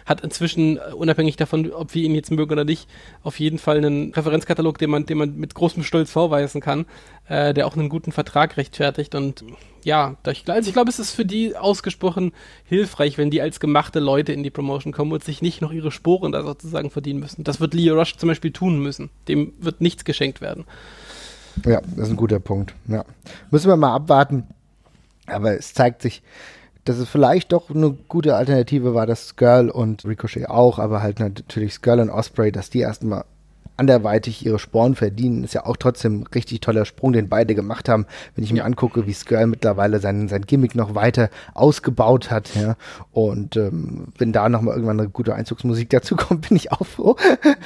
hat inzwischen, äh, unabhängig davon, ob wir ihn jetzt mögen oder nicht, auf jeden Fall einen Referenzkatalog, den man, den man mit großem Stolz vorweisen kann, äh, der auch einen guten Vertrag rechtfertigt. Und ja, also ich glaube, es ist für die ausgesprochen hilfreich, wenn die als gemachte Leute in die Promotion kommen und sich nicht noch ihre Sporen da sozusagen verdienen müssen. Das wird Leo Rush zum Beispiel tun müssen. Dem wird nichts geschenkt werden.
Ja, das ist ein guter Punkt. Ja. Müssen wir mal abwarten. Aber es zeigt sich, dass es vielleicht doch eine gute Alternative war, dass Skirl und Ricochet auch, aber halt natürlich Skirl und Osprey, dass die erstmal anderweitig ihre Sporen verdienen. Ist ja auch trotzdem ein richtig toller Sprung, den beide gemacht haben. Wenn ich mir angucke, wie Skirl mittlerweile sein, sein Gimmick noch weiter ausgebaut hat, ja. Und ähm, wenn da nochmal irgendwann eine gute Einzugsmusik dazu kommt, bin ich auch froh.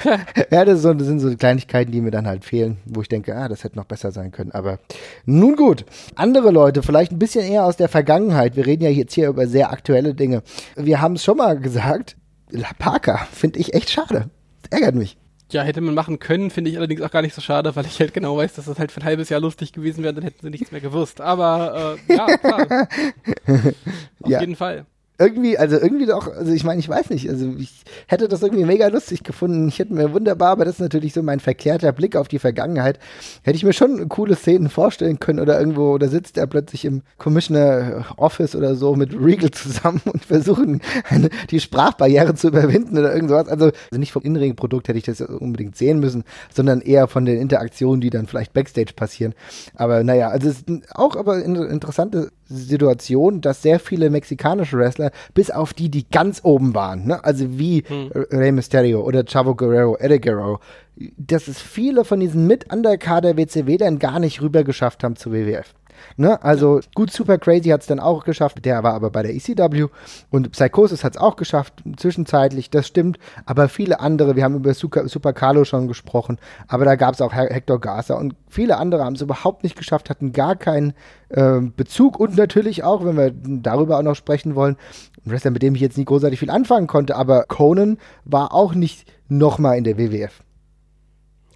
ja, das, so, das, sind so Kleinigkeiten, die mir dann halt fehlen, wo ich denke, ah, das hätte noch besser sein können. Aber nun gut. Andere Leute, vielleicht ein bisschen eher aus der Vergangenheit. Wir reden ja jetzt hier über sehr aktuelle Dinge. Wir haben es schon mal gesagt, La Parker finde ich echt schade. Ärgert mich.
Ja, hätte man machen können, finde ich allerdings auch gar nicht so schade, weil ich halt genau weiß, dass das halt für ein halbes Jahr lustig gewesen wäre, dann hätten sie nichts mehr gewusst. Aber äh, ja, klar. Auf ja. jeden Fall
irgendwie, also irgendwie doch, also ich meine, ich weiß nicht, also ich hätte das irgendwie mega lustig gefunden. Ich hätte mir wunderbar, aber das ist natürlich so mein verklärter Blick auf die Vergangenheit. Hätte ich mir schon coole Szenen vorstellen können oder irgendwo, da sitzt er plötzlich im Commissioner Office oder so mit Regal zusammen und versuchen, die Sprachbarriere zu überwinden oder irgendwas. Also, also nicht vom inneren Produkt hätte ich das unbedingt sehen müssen, sondern eher von den Interaktionen, die dann vielleicht Backstage passieren. Aber naja, also es ist auch aber interessante Situation, dass sehr viele mexikanische Wrestler, bis auf die, die ganz oben waren, ne? also wie hm. Rey Mysterio oder Chavo Guerrero, Eddie Guerrero, dass es viele von diesen mit an der WCW dann gar nicht rüber geschafft haben zu WWF. Ne? Also gut, Super Crazy hat es dann auch geschafft, der war aber bei der ECW und Psychosis hat es auch geschafft, zwischenzeitlich, das stimmt, aber viele andere, wir haben über Super, Super Carlo schon gesprochen, aber da gab es auch Hector Garza und viele andere haben es überhaupt nicht geschafft, hatten gar keinen äh, Bezug und natürlich auch, wenn wir darüber auch noch sprechen wollen, ein Wrestler, mit dem ich jetzt nicht großartig viel anfangen konnte, aber Conan war auch nicht nochmal in der WWF.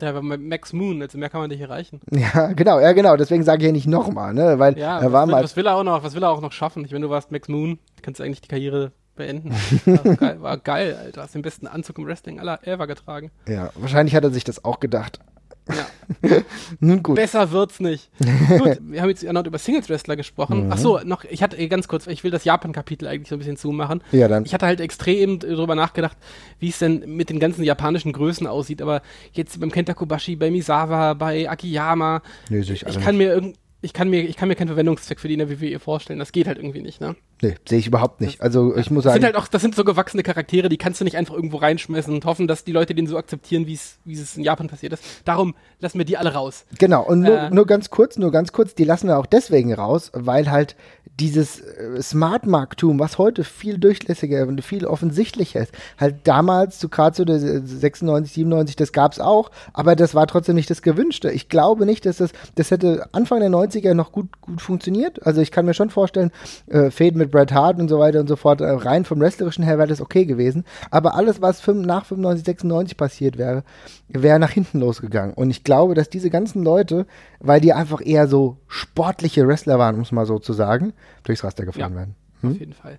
Ja, aber Max Moon, also mehr kann man nicht erreichen.
Ja, genau, ja, genau. Deswegen sage ich ja nicht nochmal, ne? Weil
ja,
er
war
was, mal.
Was will er auch noch, was will er auch noch schaffen? Ich meine, du warst Max Moon, kannst du eigentlich die Karriere beenden. War geil, war geil, Alter. Hast den besten Anzug im Wrestling aller ever getragen.
Ja, wahrscheinlich hat er sich das auch gedacht.
Ja. Nun gut. Besser wird's nicht. gut, wir haben jetzt erneut über Singles Wrestler gesprochen. Mhm. Ach so, noch, ich hatte ganz kurz, ich will das Japan-Kapitel eigentlich so ein bisschen zumachen.
Ja, dann.
Ich hatte halt extrem darüber nachgedacht, wie es denn mit den ganzen japanischen Größen aussieht. Aber jetzt beim Kenta Kobashi, bei Misawa, bei Akiyama. Nee, ich, ich kann mir irgendwie ich kann mir, ich kann mir keinen Verwendungszweck für die in der WWE vorstellen. Das geht halt irgendwie nicht, ne?
Nee, sehe ich überhaupt nicht. Also ich muss sagen.
Das sind halt auch, das sind so gewachsene Charaktere, die kannst du nicht einfach irgendwo reinschmeißen und hoffen, dass die Leute den so akzeptieren, wie es, wie es in Japan passiert ist. Darum lassen wir die alle raus.
Genau, und nur, äh, nur ganz kurz, nur ganz kurz, die lassen wir auch deswegen raus, weil halt dieses äh, Smart-Marktum, was heute viel durchlässiger und viel offensichtlicher ist, halt damals, so gerade der 96, 97, das gab es auch, aber das war trotzdem nicht das Gewünschte. Ich glaube nicht, dass das, das hätte Anfang der 90er noch gut, gut funktioniert. Also ich kann mir schon vorstellen, äh, Fäden mit Bret Hart und so weiter und so fort, äh, rein vom Wrestlerischen her wäre das okay gewesen. Aber alles, was fünf, nach 95, 96 passiert wäre, wäre nach hinten losgegangen. Und ich glaube, dass diese ganzen Leute, weil die einfach eher so sportliche Wrestler waren, um es mal so zu sagen, durchs Raster gefahren ja, werden.
Hm? Auf jeden Fall.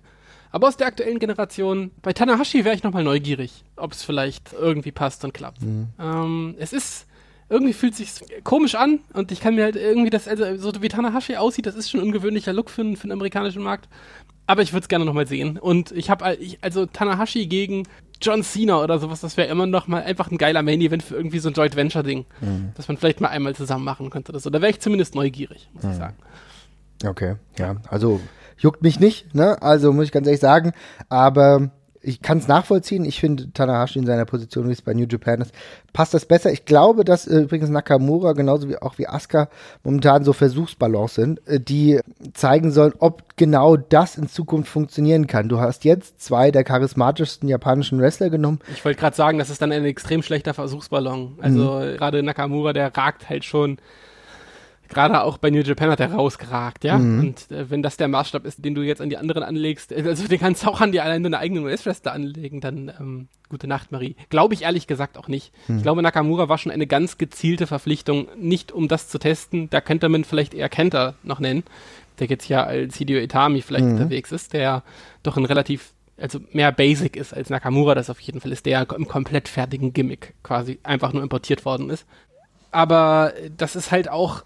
Aber aus der aktuellen Generation, bei Tanahashi wäre ich nochmal neugierig, ob es vielleicht irgendwie passt und klappt. Mhm. Ähm, es ist, irgendwie fühlt es sich komisch an und ich kann mir halt irgendwie das, also so wie Tanahashi aussieht, das ist schon ein ungewöhnlicher Look für, für den amerikanischen Markt. Aber ich würde es gerne nochmal sehen. Und ich habe, also Tanahashi gegen John Cena oder sowas, das wäre immer noch mal einfach ein geiler Main-Event für irgendwie so ein Joint Venture-Ding. Mhm. Das man vielleicht mal einmal zusammen machen könnte. Oder so. Da wäre ich zumindest neugierig, muss mhm. ich sagen.
Okay, ja. Also juckt mich nicht, ne? Also muss ich ganz ehrlich sagen. Aber ich kann es nachvollziehen. Ich finde Tanahashi in seiner Position, wie es bei New Japan ist, passt das besser. Ich glaube, dass äh, übrigens Nakamura genauso wie auch wie Asuka momentan so Versuchsballons sind, äh, die zeigen sollen, ob genau das in Zukunft funktionieren kann. Du hast jetzt zwei der charismatischsten japanischen Wrestler genommen.
Ich wollte gerade sagen, das ist dann ein extrem schlechter Versuchsballon. Also mhm. gerade Nakamura, der ragt halt schon gerade auch bei New Japan hat er rausgeragt, ja. Mhm. Und äh, wenn das der Maßstab ist, den du jetzt an die anderen anlegst, äh, also den kannst du auch an die an deine eigenen US-Wrestler anlegen, dann ähm, gute Nacht, Marie. Glaube ich ehrlich gesagt auch nicht. Mhm. Ich glaube, Nakamura war schon eine ganz gezielte Verpflichtung, nicht um das zu testen. Da könnte man vielleicht eher Kenter noch nennen, der jetzt ja als Hideo Itami vielleicht mhm. unterwegs ist, der doch ein relativ also mehr Basic ist als Nakamura, das auf jeden Fall ist, der im komplett fertigen Gimmick quasi einfach nur importiert worden ist. Aber das ist halt auch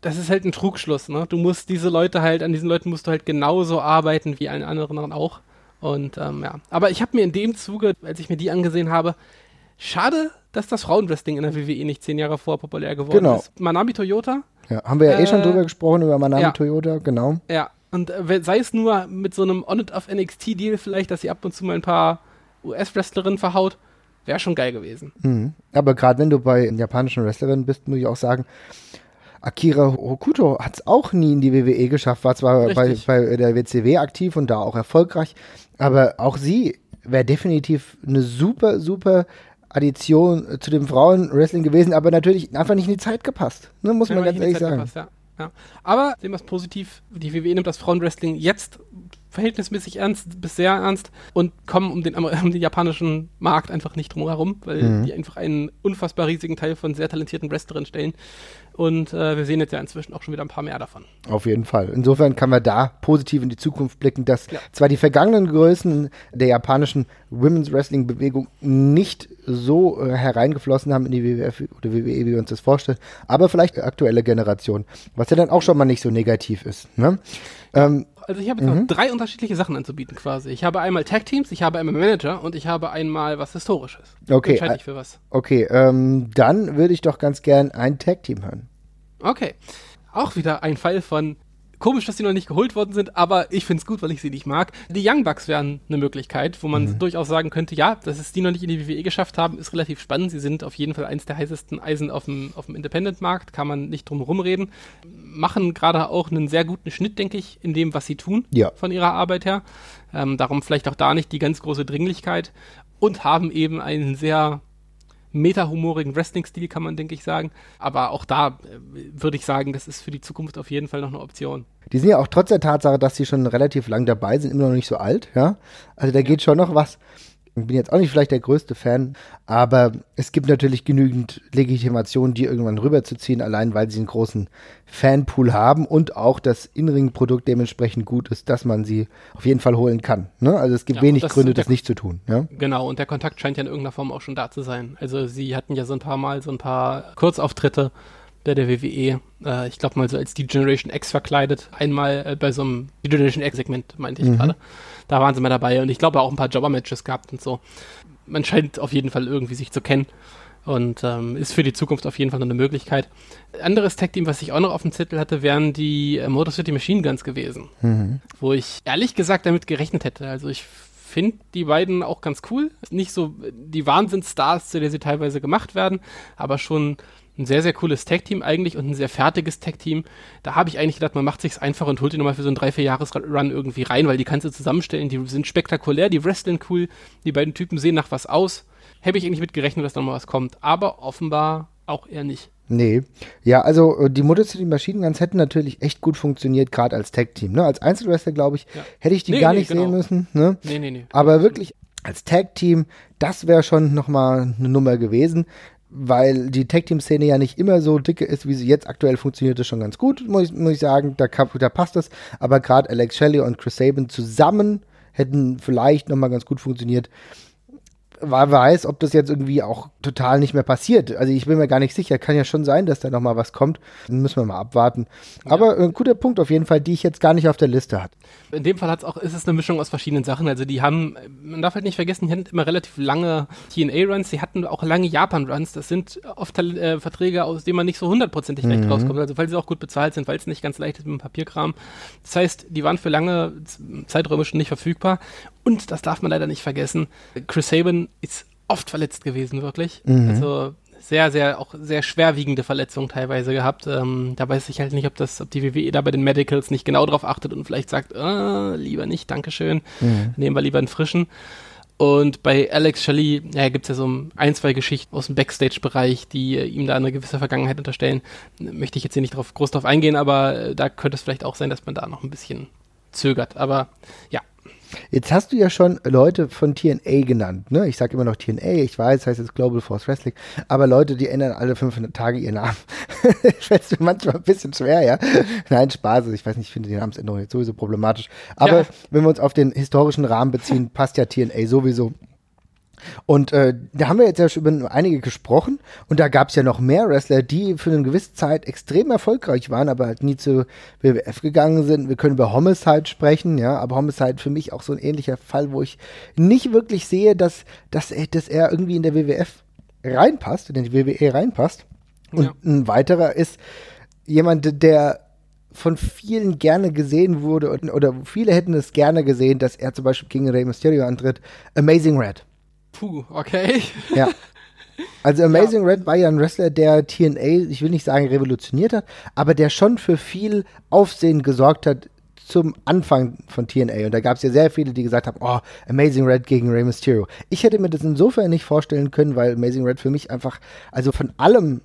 das ist halt ein Trugschluss, ne? Du musst diese Leute halt, an diesen Leuten musst du halt genauso arbeiten wie allen anderen auch. Und ähm, ja. Aber ich habe mir in dem Zuge, als ich mir die angesehen habe, schade, dass das Frauenwrestling in der WWE nicht zehn Jahre vor populär geworden genau. ist. Manami Toyota.
Ja, haben wir ja äh, eh schon äh, drüber gesprochen, über Manami ja. Toyota, genau.
Ja, und äh, sei es nur mit so einem On- it of NXT-Deal vielleicht, dass sie ab und zu mal ein paar US-Wrestlerinnen verhaut. Wäre schon geil gewesen.
Mhm. Aber gerade wenn du bei japanischen Wrestlerinnen bist, muss ich auch sagen, Akira Hokuto hat es auch nie in die WWE geschafft, war zwar bei, bei, der WCW aktiv und da auch erfolgreich, aber auch sie wäre definitiv eine super, super Addition zu dem Frauenwrestling gewesen, aber natürlich einfach nicht in die Zeit gepasst. Ne, muss man ganz ehrlich sagen. Gepasst,
ja. Ja. Aber sehen wir es positiv, die WWE nimmt das Frauenwrestling jetzt verhältnismäßig ernst bis sehr ernst und kommen um den, um den japanischen Markt einfach nicht drum herum, weil mhm. die einfach einen unfassbar riesigen Teil von sehr talentierten Wrestlerinnen stellen. Und äh, wir sehen jetzt ja inzwischen auch schon wieder ein paar mehr davon.
Auf jeden Fall. Insofern kann man da positiv in die Zukunft blicken, dass ja. zwar die vergangenen Größen der japanischen Women's Wrestling Bewegung nicht so äh, hereingeflossen haben in die WWF oder WWE, wie wir uns das vorstellen, aber vielleicht aktuelle Generation, was ja dann auch schon mal nicht so negativ ist. Ne?
Ähm, also ich habe jetzt mhm. noch drei unterschiedliche Sachen anzubieten quasi. Ich habe einmal Tag Teams, ich habe einmal Manager und ich habe einmal was Historisches.
Okay. Entscheide ich für was. Okay, ähm, dann würde ich doch ganz gern ein Tag Team hören.
Okay. Auch wieder ein Fall von Komisch, dass die noch nicht geholt worden sind, aber ich finde es gut, weil ich sie nicht mag. Die Young Bucks wären eine Möglichkeit, wo man mhm. durchaus sagen könnte, ja, dass es die noch nicht in die WWE geschafft haben, ist relativ spannend. Sie sind auf jeden Fall eins der heißesten Eisen auf dem, auf dem Independent-Markt, kann man nicht drum rumreden. Machen gerade auch einen sehr guten Schnitt, denke ich, in dem, was sie tun,
ja.
von ihrer Arbeit her. Ähm, darum vielleicht auch da nicht die ganz große Dringlichkeit und haben eben einen sehr meta-humorigen Wrestling-Stil, kann man, denke ich, sagen. Aber auch da äh, würde ich sagen, das ist für die Zukunft auf jeden Fall noch eine Option.
Die sind ja auch trotz der Tatsache, dass sie schon relativ lang dabei sind, immer noch nicht so alt, ja. Also da geht schon noch was. Ich bin jetzt auch nicht vielleicht der größte Fan, aber es gibt natürlich genügend Legitimation, die irgendwann rüberzuziehen, allein weil sie einen großen Fanpool haben und auch das Inring-Produkt dementsprechend gut ist, dass man sie auf jeden Fall holen kann. Ne? Also es gibt ja, wenig das Gründe, das nicht zu tun. Ja?
Genau, und der Kontakt scheint ja in irgendeiner Form auch schon da zu sein. Also sie hatten ja so ein paar Mal so ein paar Kurzauftritte bei der WWE. Äh, ich glaube mal so als die Generation X verkleidet. Einmal äh, bei so einem die Generation X-Segment, meinte ich mhm. gerade. Da waren sie mal dabei und ich glaube auch ein paar Jobber-Matches gehabt und so. Man scheint auf jeden Fall irgendwie sich zu kennen und ähm, ist für die Zukunft auf jeden Fall noch eine Möglichkeit. Anderes Tag-Team, was ich auch noch auf dem Zettel hatte, wären die äh, Motor City Machine Guns gewesen, mhm. wo ich ehrlich gesagt damit gerechnet hätte. Also ich finde die beiden auch ganz cool. Nicht so die Wahnsinnsstars, zu der sie teilweise gemacht werden, aber schon ein sehr, sehr cooles Tag-Team eigentlich und ein sehr fertiges Tag-Team. Da habe ich eigentlich gedacht, man macht sich's einfach und holt die nochmal für so einen 3-4-Jahres-Run irgendwie rein, weil die kannst du zusammenstellen, die sind spektakulär, die wresteln cool, die beiden Typen sehen nach was aus. Hätte ich eigentlich mit gerechnet, dass da nochmal was kommt, aber offenbar auch eher nicht.
Nee. Ja, also äh, die Motor City Machine Guns hätten natürlich echt gut funktioniert, gerade als Tag-Team. Ne? Als Einzelwrestler, glaube ich, ja. hätte ich die nee, gar nee, nicht genau. sehen müssen. Ne? Nee, nee, nee. Aber wirklich als Tag-Team, das wäre schon nochmal eine Nummer gewesen weil die Tag-Team-Szene ja nicht immer so dicke ist, wie sie jetzt aktuell funktioniert, ist schon ganz gut, muss ich, muss ich sagen. Da, da passt das. Aber gerade Alex Shelley und Chris Sabin zusammen hätten vielleicht nochmal ganz gut funktioniert wer weiß, ob das jetzt irgendwie auch total nicht mehr passiert. Also ich bin mir gar nicht sicher. Kann ja schon sein, dass da noch mal was kommt. Dann müssen wir mal abwarten. Ja. Aber ein guter Punkt auf jeden Fall, die ich jetzt gar nicht auf der Liste hatte.
In dem Fall hat's auch, ist es eine Mischung aus verschiedenen Sachen. Also die haben, man darf halt nicht vergessen, die hatten immer relativ lange TNA-Runs. Die hatten auch lange Japan-Runs. Das sind oft äh, Verträge, aus denen man nicht so hundertprozentig mhm. recht rauskommt. Also weil sie auch gut bezahlt sind, weil es nicht ganz leicht ist mit dem Papierkram. Das heißt, die waren für lange Zeiträume schon nicht verfügbar. Und das darf man leider nicht vergessen. Chris Sabin ist oft verletzt gewesen, wirklich. Mhm. Also sehr, sehr, auch sehr schwerwiegende Verletzungen teilweise gehabt. Ähm, da weiß ich halt nicht, ob das, ob die WWE da bei den Medicals nicht genau drauf achtet und vielleicht sagt, äh, lieber nicht, Dankeschön. Mhm. Nehmen wir lieber einen frischen. Und bei Alex Shelley ja, gibt es ja so ein, zwei Geschichten aus dem Backstage-Bereich, die äh, ihm da eine gewisse Vergangenheit unterstellen. Möchte ich jetzt hier nicht drauf, groß drauf eingehen, aber äh, da könnte es vielleicht auch sein, dass man da noch ein bisschen zögert. Aber ja,
Jetzt hast du ja schon Leute von TNA genannt, ne? Ich sage immer noch TNA, ich weiß, heißt jetzt Global Force Wrestling, aber Leute, die ändern alle 500 Tage ihren Namen. Fällt mir manchmal ein bisschen schwer, ja? Nein, Spaß, ich weiß nicht, ich finde die Namensänderung jetzt sowieso problematisch. Aber ja. wenn wir uns auf den historischen Rahmen beziehen, passt ja TNA sowieso und äh, da haben wir jetzt ja schon über einige gesprochen und da gab es ja noch mehr Wrestler, die für eine gewisse Zeit extrem erfolgreich waren, aber halt nie zu WWF gegangen sind. Wir können über Homicide sprechen, ja, aber Homicide für mich auch so ein ähnlicher Fall, wo ich nicht wirklich sehe, dass, dass, dass er irgendwie in der WWF reinpasst, in die WWE reinpasst. Und ja. ein weiterer ist jemand, der von vielen gerne gesehen wurde oder viele hätten es gerne gesehen, dass er zum Beispiel gegen Rey Mysterio antritt. Amazing Red
Puh, okay.
Ja. Also Amazing ja. Red war ja ein Wrestler, der TNA, ich will nicht sagen revolutioniert hat, aber der schon für viel Aufsehen gesorgt hat zum Anfang von TNA. Und da gab es ja sehr viele, die gesagt haben, oh, Amazing Red gegen Rey Mysterio. Ich hätte mir das insofern nicht vorstellen können, weil Amazing Red für mich einfach, also von allem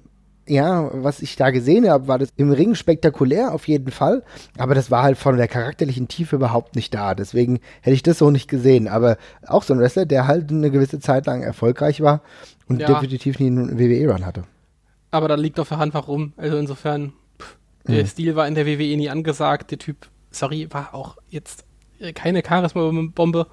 ja, was ich da gesehen habe, war das im Ring spektakulär auf jeden Fall, aber das war halt von der charakterlichen Tiefe überhaupt nicht da. Deswegen hätte ich das so nicht gesehen. Aber auch so ein Wrestler, der halt eine gewisse Zeit lang erfolgreich war und ja. definitiv nie einen WWE-Run hatte.
Aber da liegt doch für Hand warum. Also insofern, pff, der mhm. Stil war in der WWE nie angesagt. Der Typ, sorry, war auch jetzt keine Charisma-Bombe.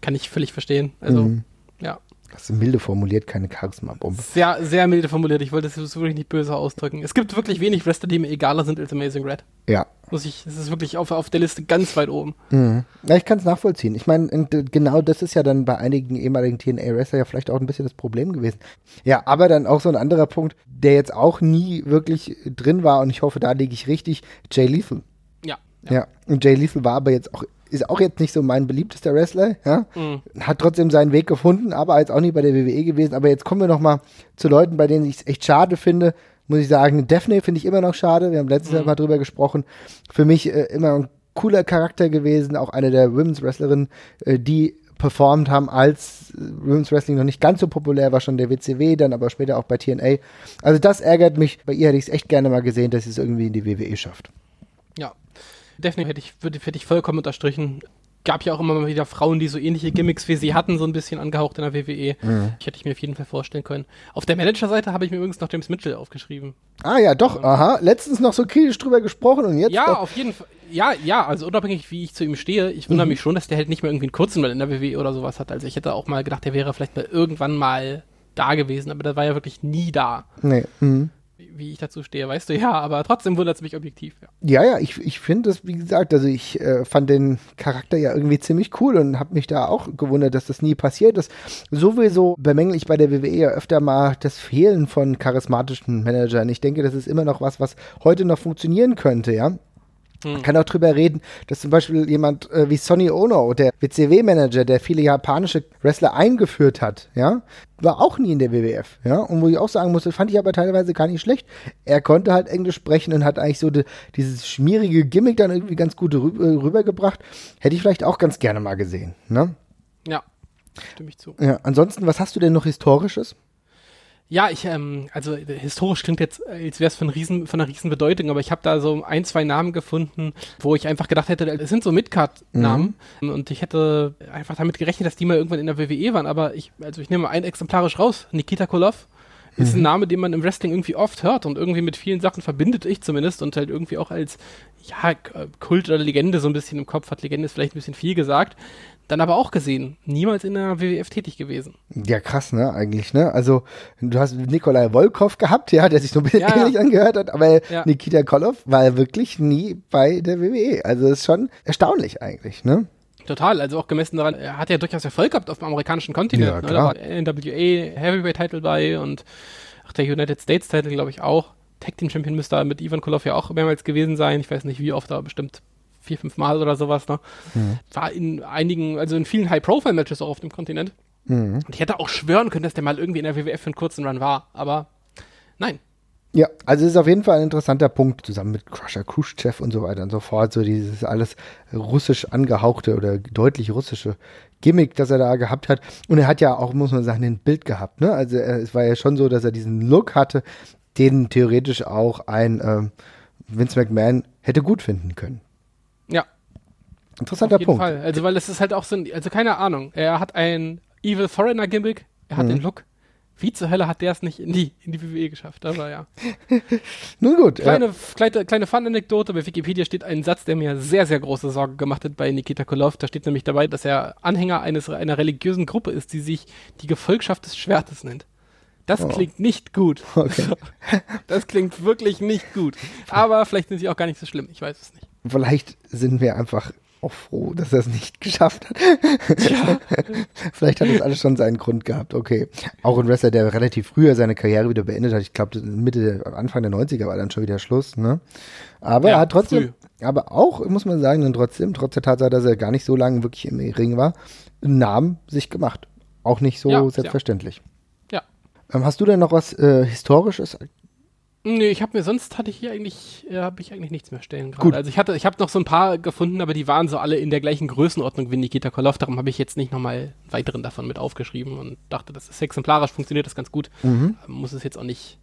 Kann ich völlig verstehen. Also, mhm. ja.
Hast du milde formuliert, keine Charisma-Bombe.
Sehr, sehr milde formuliert. Ich wollte es wirklich nicht böse ausdrücken. Es gibt wirklich wenig Wrestler, die mir egaler sind als Amazing Red.
Ja.
Muss ich, es ist wirklich auf, auf der Liste ganz weit oben.
Mhm. Ja, ich kann es nachvollziehen. Ich meine, genau das ist ja dann bei einigen ehemaligen TNA-Wrestler ja vielleicht auch ein bisschen das Problem gewesen. Ja, aber dann auch so ein anderer Punkt, der jetzt auch nie wirklich drin war und ich hoffe, da liege ich richtig, Jay Lethal.
Ja.
Ja, ja. und Jay Lethal war aber jetzt auch ist auch jetzt nicht so mein beliebtester Wrestler, ja. Mhm. Hat trotzdem seinen Weg gefunden, aber jetzt auch nicht bei der WWE gewesen. Aber jetzt kommen wir noch mal zu Leuten, bei denen ich es echt schade finde. Muss ich sagen, Daphne finde ich immer noch schade. Wir haben letztes mhm. Jahr mal drüber gesprochen. Für mich äh, immer ein cooler Charakter gewesen, auch eine der Women's Wrestlerinnen, äh, die performt haben, als Women's Wrestling noch nicht ganz so populär war, schon der WCW, dann aber später auch bei TNA. Also das ärgert mich. Bei ihr hätte ich es echt gerne mal gesehen, dass sie es irgendwie in die WWE schafft.
Ja, Definitiv hätte ich, würde, hätte ich vollkommen unterstrichen. Gab ja auch immer mal wieder Frauen, die so ähnliche Gimmicks wie sie hatten, so ein bisschen angehaucht in der WWE. Mhm. Ich hätte ich mir auf jeden Fall vorstellen können. Auf der Managerseite habe ich mir übrigens noch James Mitchell aufgeschrieben.
Ah ja, doch, aha. Letztens noch so kritisch drüber gesprochen und jetzt.
Ja,
doch.
auf jeden Fall. Ja, ja, also unabhängig, wie ich zu ihm stehe, ich wundere mhm. mich schon, dass der halt nicht mehr irgendwie einen kurzen Mal in der WWE oder sowas hat. Also ich hätte auch mal gedacht, der wäre vielleicht mal irgendwann mal da gewesen, aber der war ja wirklich nie da.
Nee. Mhm
wie ich dazu stehe, weißt du ja, aber trotzdem wundert es mich objektiv.
Ja, ja, ja ich, ich finde das, wie gesagt, also ich äh, fand den Charakter ja irgendwie ziemlich cool und habe mich da auch gewundert, dass das nie passiert ist. Sowieso bemängle ich bei der WWE ja öfter mal das Fehlen von charismatischen Managern. Ich denke, das ist immer noch was, was heute noch funktionieren könnte, ja. Man kann auch drüber reden, dass zum Beispiel jemand äh, wie Sonny Ono, der WCW-Manager, der viele japanische Wrestler eingeführt hat, ja, war auch nie in der WWF, ja. Und wo ich auch sagen musste, fand ich aber teilweise gar nicht schlecht. Er konnte halt Englisch sprechen und hat eigentlich so de, dieses schmierige Gimmick dann irgendwie ganz gut rü äh, rübergebracht. Hätte ich vielleicht auch ganz gerne mal gesehen, ne?
Ja, stimme ich zu.
Ja, ansonsten, was hast du denn noch Historisches?
Ja, ich, ähm, also historisch klingt jetzt, als wäre es von, riesen, von einer riesen Bedeutung, aber ich habe da so ein, zwei Namen gefunden, wo ich einfach gedacht hätte, es sind so Midcard-Namen mhm. und ich hätte einfach damit gerechnet, dass die mal irgendwann in der WWE waren, aber ich, also ich nehme mal ein exemplarisch raus, Nikita Kolov ist mhm. ein Name, den man im Wrestling irgendwie oft hört und irgendwie mit vielen Sachen verbindet, ich zumindest, und halt irgendwie auch als, ja, Kult oder Legende so ein bisschen im Kopf hat. Legende ist vielleicht ein bisschen viel gesagt dann aber auch gesehen. Niemals in der WWF tätig gewesen.
Ja, krass, ne, eigentlich, ne? Also, du hast Nikolai Volkov gehabt, ja, der sich so ein bisschen ja, ähnlich ja. angehört hat, aber ja. Nikita Kolov war wirklich nie bei der WWE. Also, das ist schon erstaunlich eigentlich, ne?
Total, also auch gemessen daran, er hat ja durchaus Erfolg gehabt auf dem amerikanischen Kontinent. Ja, ne? Da war NWA Heavyweight Title bei und auch der United States Title, glaube ich, auch. Tag Team Champion müsste da mit Ivan Kolov ja auch mehrmals gewesen sein. Ich weiß nicht wie oft, aber bestimmt vier, fünf Mal oder sowas. Ne? Mhm. War in einigen, also in vielen High-Profile-Matches auch auf dem Kontinent. Mhm. Und ich hätte auch schwören können, dass der mal irgendwie in der WWF für einen kurzen Run war, aber nein.
Ja, also es ist auf jeden Fall ein interessanter Punkt, zusammen mit Crusher Khrushchev und so weiter und so fort, so dieses alles russisch angehauchte oder deutlich russische Gimmick, das er da gehabt hat. Und er hat ja auch, muss man sagen, ein Bild gehabt. Ne? Also er, es war ja schon so, dass er diesen Look hatte, den theoretisch auch ein ähm, Vince McMahon hätte gut finden können.
Ja.
Interessanter Auf jeden Punkt.
Fall. Also, weil es ist halt auch so ein, also keine Ahnung. Er hat ein Evil Foreigner Gimmick, er hat mhm. den Look. Wie zur Hölle hat der es nicht in die, in die WWE geschafft? Aber ja.
Nun gut.
Kleine, ja. kleine, kleine Fun-Anekdote. Bei Wikipedia steht ein Satz, der mir sehr, sehr große Sorge gemacht hat bei Nikita Kolov. Da steht nämlich dabei, dass er Anhänger eines, einer religiösen Gruppe ist, die sich die Gefolgschaft des Schwertes nennt. Das oh. klingt nicht gut. Okay. Das klingt wirklich nicht gut. Aber vielleicht sind sie auch gar nicht so schlimm. Ich weiß es nicht.
Vielleicht sind wir einfach auch froh, dass er es nicht geschafft hat. Ja. Vielleicht hat das alles schon seinen Grund gehabt. Okay. Auch ein Wrestler, der relativ früher seine Karriere wieder beendet hat. Ich glaube, Mitte, Anfang der 90er war dann schon wieder Schluss. Ne? Aber ja, er hat trotzdem, früh. aber auch, muss man sagen, dann trotzdem, trotz der Tatsache, dass er gar nicht so lange wirklich im Ring war, einen Namen sich gemacht. auch nicht so
Ja,
selbstverständlich.
Ja.
Ähm, hast du denn noch was äh, Historisches?
Nee, ich habe mir sonst hatte ich hier eigentlich, äh, habe ich eigentlich nichts mehr stellen gerade.
Gut.
Also ich hatte, ich habe noch so ein paar gefunden, aber die waren so alle in der gleichen Größenordnung wie Nikita Koloff. Darum habe ich jetzt nicht nochmal weiteren davon mit aufgeschrieben und dachte, das ist exemplarisch, funktioniert das ganz gut.
Mhm.
Muss es jetzt auch nicht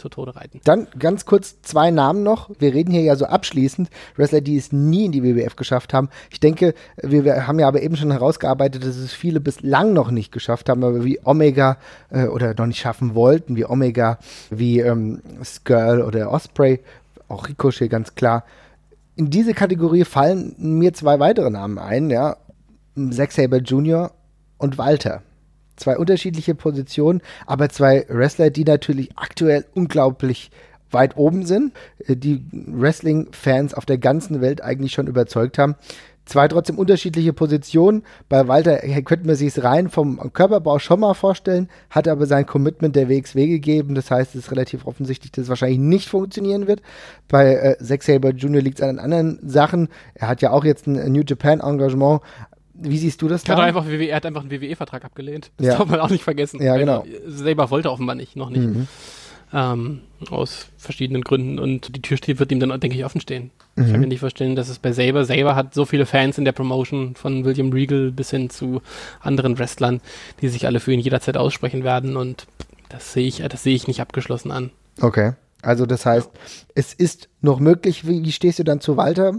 zu Tode reiten.
Dann ganz kurz zwei Namen noch. Wir reden hier ja so abschließend. Wrestler, die es nie in die WWF geschafft haben. Ich denke, wir, wir haben ja aber eben schon herausgearbeitet, dass es viele bislang noch nicht geschafft haben, aber wie Omega äh, oder noch nicht schaffen wollten, wie Omega, wie ähm, Skrull oder Osprey, auch Ricochet ganz klar. In diese Kategorie fallen mir zwei weitere Namen ein, ja. Zack Saber Jr. und Walter. Zwei unterschiedliche Positionen, aber zwei Wrestler, die natürlich aktuell unglaublich weit oben sind, äh, die Wrestling-Fans auf der ganzen Welt eigentlich schon überzeugt haben. Zwei trotzdem unterschiedliche Positionen. Bei Walter äh, könnte man sich es rein vom Körperbau schon mal vorstellen, hat aber sein Commitment der WXW gegeben. Das heißt, es ist relativ offensichtlich, dass es wahrscheinlich nicht funktionieren wird. Bei äh, Zack Saber Jr. liegt es an anderen Sachen. Er hat ja auch jetzt ein New Japan Engagement. Wie siehst du das
Er hat,
da?
einfach WWE, er hat einfach einen WWE-Vertrag abgelehnt. Das
Ja.
darf man auch nicht vergessen.
Ja, genau.
er Selber wollte offenbar nicht, noch nicht.
Mhm.
Ähm, aus verschiedenen Gründen. Und die Tür steht, wird ihm dann, denke ich, offen stehen. Ich
Mhm.
kann mir nicht vorstellen, dass es bei Saber, Saber hat so viele Fans in der Promotion, von William Regal bis hin zu anderen Wrestlern, die sich alle für ihn jederzeit aussprechen werden. Und das sehe ich, das sehe ich nicht abgeschlossen an.
Okay. Also das heißt, es ist noch möglich. Wie, wie stehst du dann zu Walter?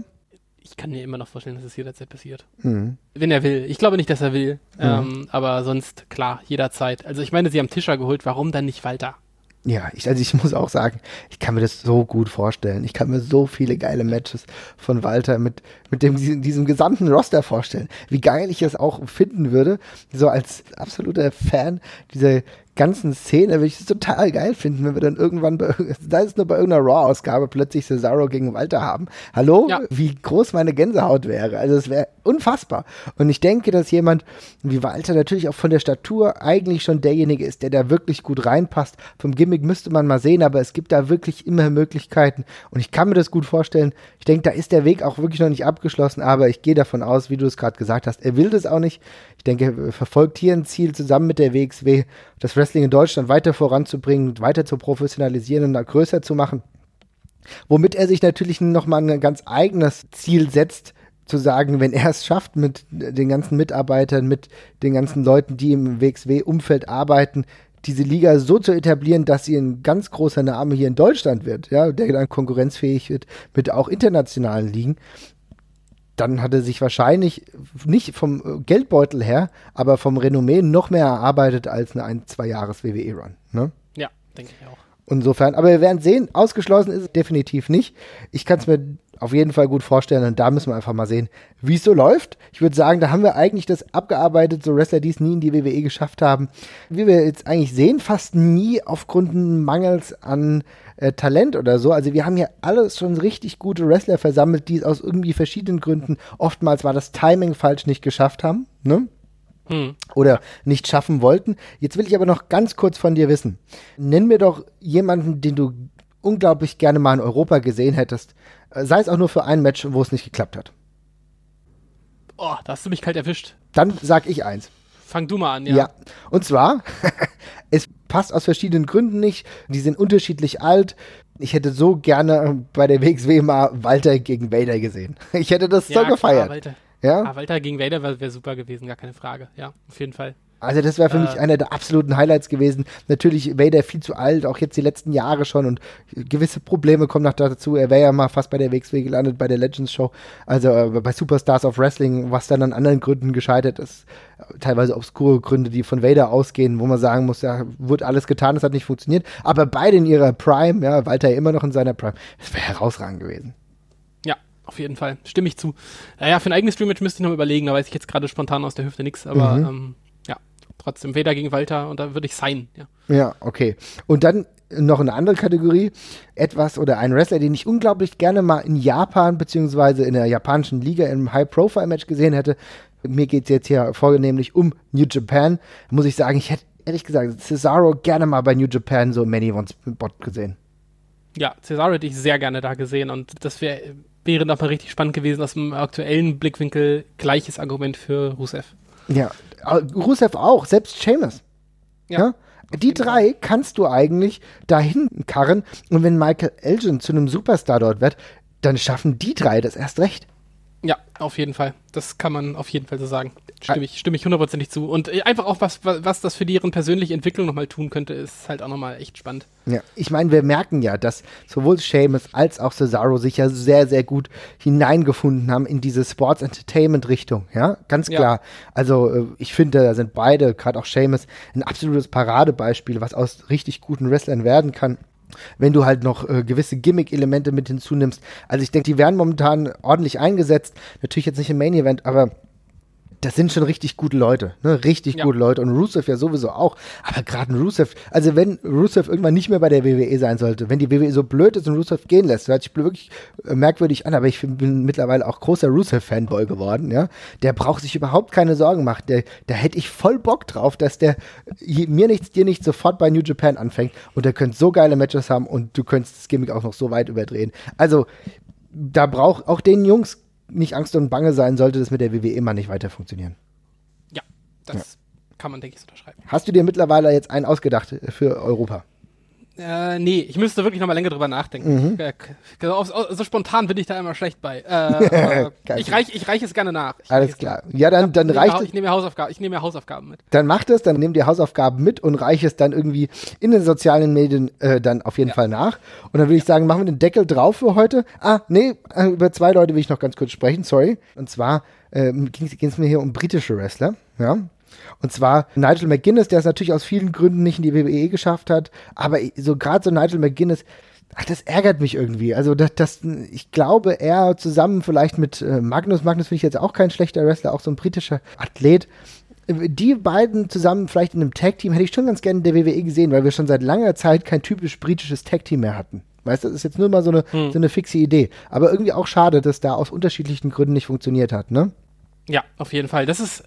Ich kann mir immer noch vorstellen, dass es jederzeit passiert.
Mhm.
Wenn er will. Ich glaube nicht, dass er will. Ähm, aber sonst, klar, jederzeit. Also ich meine, sie haben Tischer geholt, warum dann nicht Walter?
Ja, ich, also ich muss auch sagen, ich kann mir das so gut vorstellen. Ich kann mir so viele geile Matches von Walter mit, mit dem, diesem, diesem gesamten Roster vorstellen. Wie geil ich es auch finden würde, so als absoluter Fan dieser ganzen Szene, würde ich es total geil finden, wenn wir dann irgendwann bei, da ist nur bei irgendeiner Raw-Ausgabe plötzlich Cesaro gegen Walter haben. Hallo?
Ja.
Wie groß meine Gänsehaut wäre. Also es wäre unfassbar. Und ich denke, dass jemand wie Walter natürlich auch von der Statur eigentlich schon derjenige ist, der da wirklich gut reinpasst. Vom Gimmick müsste man mal sehen, aber es gibt da wirklich immer Möglichkeiten. Und ich kann mir das gut vorstellen. Ich denke, da ist der Weg auch wirklich noch nicht abgeschlossen, aber ich gehe davon aus, wie du es gerade gesagt hast, er will das auch nicht. Ich denke, er verfolgt hier ein Ziel zusammen mit der WXW, das Wrestling in Deutschland weiter voranzubringen, weiter zu professionalisieren und größer zu machen. Womit er sich natürlich nochmal ein ganz eigenes Ziel setzt, zu sagen, wenn er es schafft, mit den ganzen Mitarbeitern, mit den ganzen Leuten, die im WXW-Umfeld arbeiten, diese Liga so zu etablieren, dass sie ein ganz großer Name hier in Deutschland wird, ja, der dann konkurrenzfähig wird mit auch internationalen Ligen, dann hat er sich wahrscheinlich nicht vom Geldbeutel her, aber vom Renommee noch mehr erarbeitet als eine ein, zwei Jahres WWE-Run. Ne?
Ja, denke ich auch.
Insofern, aber wir werden sehen, ausgeschlossen ist es definitiv nicht. Ich kann es mir auf jeden Fall gut vorstellen und da müssen wir einfach mal sehen, wie es so läuft. Ich würde sagen, da haben wir eigentlich das abgearbeitet, so Wrestler, die es nie in die WWE geschafft haben. Wie wir jetzt eigentlich sehen, fast nie aufgrund Mangels an äh, Talent oder so. Also wir haben hier alles schon richtig gute Wrestler versammelt, die es aus irgendwie verschiedenen Gründen, oftmals war das Timing falsch, nicht geschafft haben. Ne?
Hm.
oder nicht schaffen wollten. Jetzt will ich aber noch ganz kurz von dir wissen. Nenn mir doch jemanden, den du unglaublich gerne mal in Europa gesehen hättest. Äh, Sei es auch nur für ein Match, wo es nicht geklappt hat.
Oh, da hast du mich kalt erwischt.
Dann sag ich eins.
Fang du mal an,
Ja.
ja.
Und zwar, es passt aus verschiedenen Gründen nicht. Die sind unterschiedlich alt. Ich hätte so gerne bei der WXW mal Walter gegen Vader gesehen. Ich hätte das so
klar,
gefeiert.
Walter.
ja?
Ah, Walter gegen Vader wäre wär super gewesen, gar keine Frage. Ja, auf jeden Fall.
Also das wäre für mich
Äh.
einer der absoluten Highlights gewesen. Natürlich Vader viel zu alt, auch jetzt die letzten Jahre schon und gewisse Probleme kommen noch dazu. Er wäre ja mal fast bei der WXW gelandet, bei der Legends Show, also äh, bei Superstars of Wrestling, was dann an anderen Gründen gescheitert ist. Teilweise obskure Gründe, die von Vader ausgehen, wo man sagen muss, ja, wurde alles getan, es hat nicht funktioniert. Aber beide in ihrer Prime, ja, Walter ja immer noch in seiner Prime, das wäre herausragend gewesen.
Ja, auf jeden Fall. Stimme ich zu. Naja, für ein eigenes Stream-Match müsste ich noch überlegen, da weiß ich jetzt gerade spontan aus der Hüfte nichts, aber
Mhm.
ähm, trotzdem Vader gegen Walter und da würde ich sein, ja.
Ja, okay. Und dann noch eine andere Kategorie, etwas oder ein Wrestler, den ich unglaublich gerne mal in Japan beziehungsweise in der japanischen Liga im High-Profile-Match gesehen hätte. Mir geht es jetzt hier vornehmlich um New Japan. Da muss ich sagen, ich hätte ehrlich gesagt Cesaro gerne mal bei New Japan so Many One Spot gesehen.
Ja, Cesaro hätte ich sehr gerne da gesehen und das wär, wäre nochmal richtig spannend gewesen aus dem aktuellen Blickwinkel. Gleiches Argument für Rusev.
Ja, Rusev auch, selbst Seamus. Ja. ja? Die drei kannst du eigentlich dahin karren und wenn Michael Elgin zu einem Superstar dort wird, dann schaffen die drei das erst recht.
Ja, auf jeden Fall. Das kann man auf jeden Fall so sagen. Stimme ich, stimme ich hundertprozentig zu. Und äh, einfach auch, was, was das für deren persönliche Entwicklung nochmal tun könnte, ist halt auch nochmal echt spannend.
Ja, ich meine, wir merken ja, dass sowohl Seamus als auch Cesaro sich ja sehr, sehr gut hineingefunden haben in diese Sports Entertainment Richtung. Ja, ganz klar. Ja. Also, äh, ich finde, da sind beide, gerade auch Seamus, ein absolutes Paradebeispiel, was aus richtig guten Wrestlern werden kann wenn du halt noch äh, gewisse Gimmick-Elemente mit hinzunimmst. Also ich denke, die werden momentan ordentlich eingesetzt. Natürlich jetzt nicht im Main-Event, aber das sind schon richtig gute Leute, ne? Richtig ja. gute Leute. Und Rusev ja sowieso auch. Aber gerade ein Rusev, also wenn Rusev irgendwann nicht mehr bei der WWE sein sollte, wenn die WWE so blöd ist und Rusev gehen lässt, hört sich wirklich äh, merkwürdig an, aber ich bin mittlerweile auch großer Rusev-Fanboy geworden, ja. Der braucht sich überhaupt keine Sorgen machen. Der, da hätte ich voll Bock drauf, dass der mir nichts, dir nichts sofort bei New Japan anfängt und der könnte so geile Matches haben und du könntest das Gimmick auch noch so weit überdrehen. Also, da braucht auch den Jungs nicht Angst und Bange sein, sollte das mit der WWE immer nicht weiter funktionieren.
Ja, das ja. kann man, denke ich, so unterschreiben.
Hast du dir mittlerweile jetzt einen ausgedacht für Europa?
Äh, nee, ich müsste wirklich noch mal länger drüber nachdenken. Mhm. Äh, so, spontan bin ich da immer schlecht bei. Äh, ich reiche ich reich es gerne nach. Ich
Alles klar. Ja, dann, dann
reicht es. Ich nehme Hausaufgaben, ich nehme mir Hausaufgaben mit.
Dann mach das, dann nimm dir Hausaufgaben mit und reiche es dann irgendwie in den sozialen Medien äh, dann auf jeden ja. Fall nach. Und dann würde ich sagen, machen wir den Deckel drauf für heute. Ah, nee, äh, über zwei Leute will ich noch ganz kurz sprechen, sorry. Und zwar äh, ging es mir hier um britische Wrestler. Ja, und zwar Nigel McGuinness, der es natürlich aus vielen Gründen nicht in die WWE geschafft hat, aber so gerade so Nigel McGuinness, ach, das ärgert mich irgendwie. Also das, das ich glaube, er zusammen vielleicht mit äh, Magnus, Magnus finde ich jetzt auch kein schlechter Wrestler, auch so ein britischer Athlet, die beiden zusammen vielleicht in einem Tag-Team hätte ich schon ganz gerne in der WWE gesehen, weil wir schon seit langer Zeit kein typisch britisches Tag-Team mehr hatten. Weißt du, das ist jetzt nur mal so eine, hm. so eine fixe Idee. Aber irgendwie auch schade, dass da aus unterschiedlichen Gründen nicht funktioniert hat, ne?
Ja, auf jeden Fall. Das ist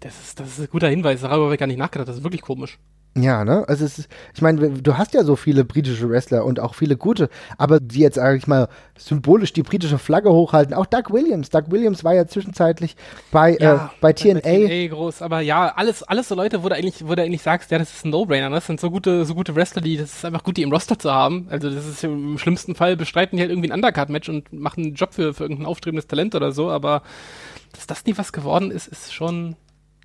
das ist, das ist ein guter Hinweis, darüber habe ich gar nicht nachgedacht, das ist wirklich komisch.
Ja, ne? Also es ist, ich meine, du hast ja so viele britische Wrestler und auch viele gute, aber die jetzt, sage ich mal, symbolisch die britische Flagge hochhalten. Auch Doug Williams. Doug Williams war ja zwischenzeitlich bei, ja, äh, bei TNA. Bei
TNA groß, aber ja, alles, alles so Leute, wo du eigentlich, wo du eigentlich sagst, ja, das ist ein No-Brainer. Ne? Das sind so gute, so gute Wrestler, die, das ist einfach gut, die im Roster zu haben. Also das ist im schlimmsten Fall bestreiten die halt irgendwie ein Undercard-Match und machen einen Job für, für irgendein aufstrebendes Talent oder so, aber dass das nie was geworden ist, ist schon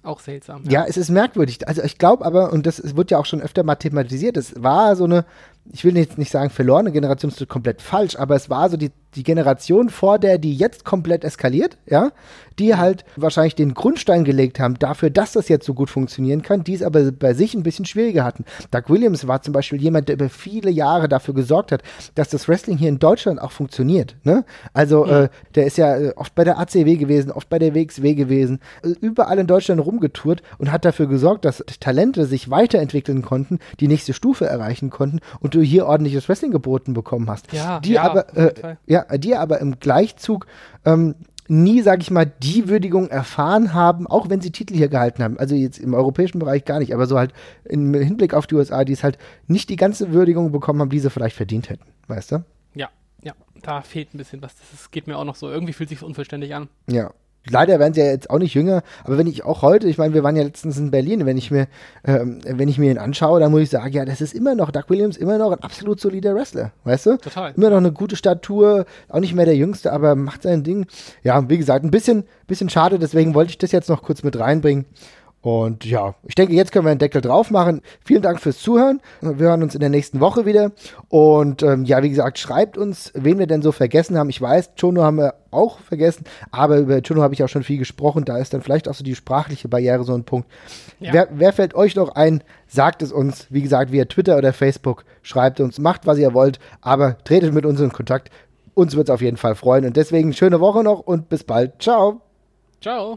auch seltsam.
Ja. ja, es ist merkwürdig. Also ich glaube aber, und das wird ja auch schon öfter mal thematisiert, es war so eine, ich will jetzt nicht sagen verlorene Generation, das ist komplett falsch, aber es war so die, die Generation vor der, die jetzt komplett eskaliert, ja, die halt wahrscheinlich den Grundstein gelegt haben dafür, dass das jetzt so gut funktionieren kann, die es aber bei sich ein bisschen schwieriger hatten. Doug Williams war zum Beispiel jemand, der über viele Jahre dafür gesorgt hat, dass das Wrestling hier in Deutschland auch funktioniert. Ne? Also mhm. äh, der ist ja äh, oft bei der ACW gewesen, oft bei der WXW gewesen, äh, überall in Deutschland rumgetourt und hat dafür gesorgt, dass Talente sich weiterentwickeln konnten, die nächste Stufe erreichen konnten und du hier ordentliches Wrestling geboten bekommen hast. Ja, die ja, aber äh, ja, die aber im Gleichzug ähm, nie, sag ich mal, die Würdigung erfahren haben, auch wenn sie Titel hier gehalten haben. Also jetzt im europäischen Bereich gar nicht, aber so halt im Hinblick auf die USA, die es halt nicht die ganze Würdigung bekommen haben, die sie vielleicht verdient hätten, weißt du?
Ja, ja, da fehlt ein bisschen was. Das geht mir auch noch so. Irgendwie fühlt sich unvollständig an.
Ja, Leider werden sie ja jetzt auch nicht jünger, aber wenn ich auch heute, ich meine, wir waren ja letztens in Berlin, wenn ich mir, ähm, wenn ich mir ihn anschaue, dann muss ich sagen, ja, das ist immer noch, Doug Williams immer noch ein absolut solider Wrestler, weißt du? Total. Immer noch eine gute Statur, auch nicht mehr der Jüngste, aber macht sein Ding. Ja, wie gesagt, ein bisschen, bisschen schade, deswegen wollte ich das jetzt noch kurz mit reinbringen. Und ja, ich denke, jetzt können wir einen Deckel drauf machen. Vielen Dank fürs Zuhören. Wir hören uns in der nächsten Woche wieder. Und ähm, ja, wie gesagt, schreibt uns, wen wir denn so vergessen haben. Ich weiß, Chono haben wir auch vergessen, aber über Chono habe ich auch schon viel gesprochen. Da ist dann vielleicht auch so die sprachliche Barriere so ein Punkt. Ja. Wer, wer fällt euch noch ein? Sagt es uns, wie gesagt, via Twitter oder Facebook. Schreibt uns, macht, was ihr wollt, aber tretet mit uns in Kontakt. Uns wird es auf jeden Fall freuen. Und deswegen schöne Woche noch und bis bald. Ciao.
Ciao.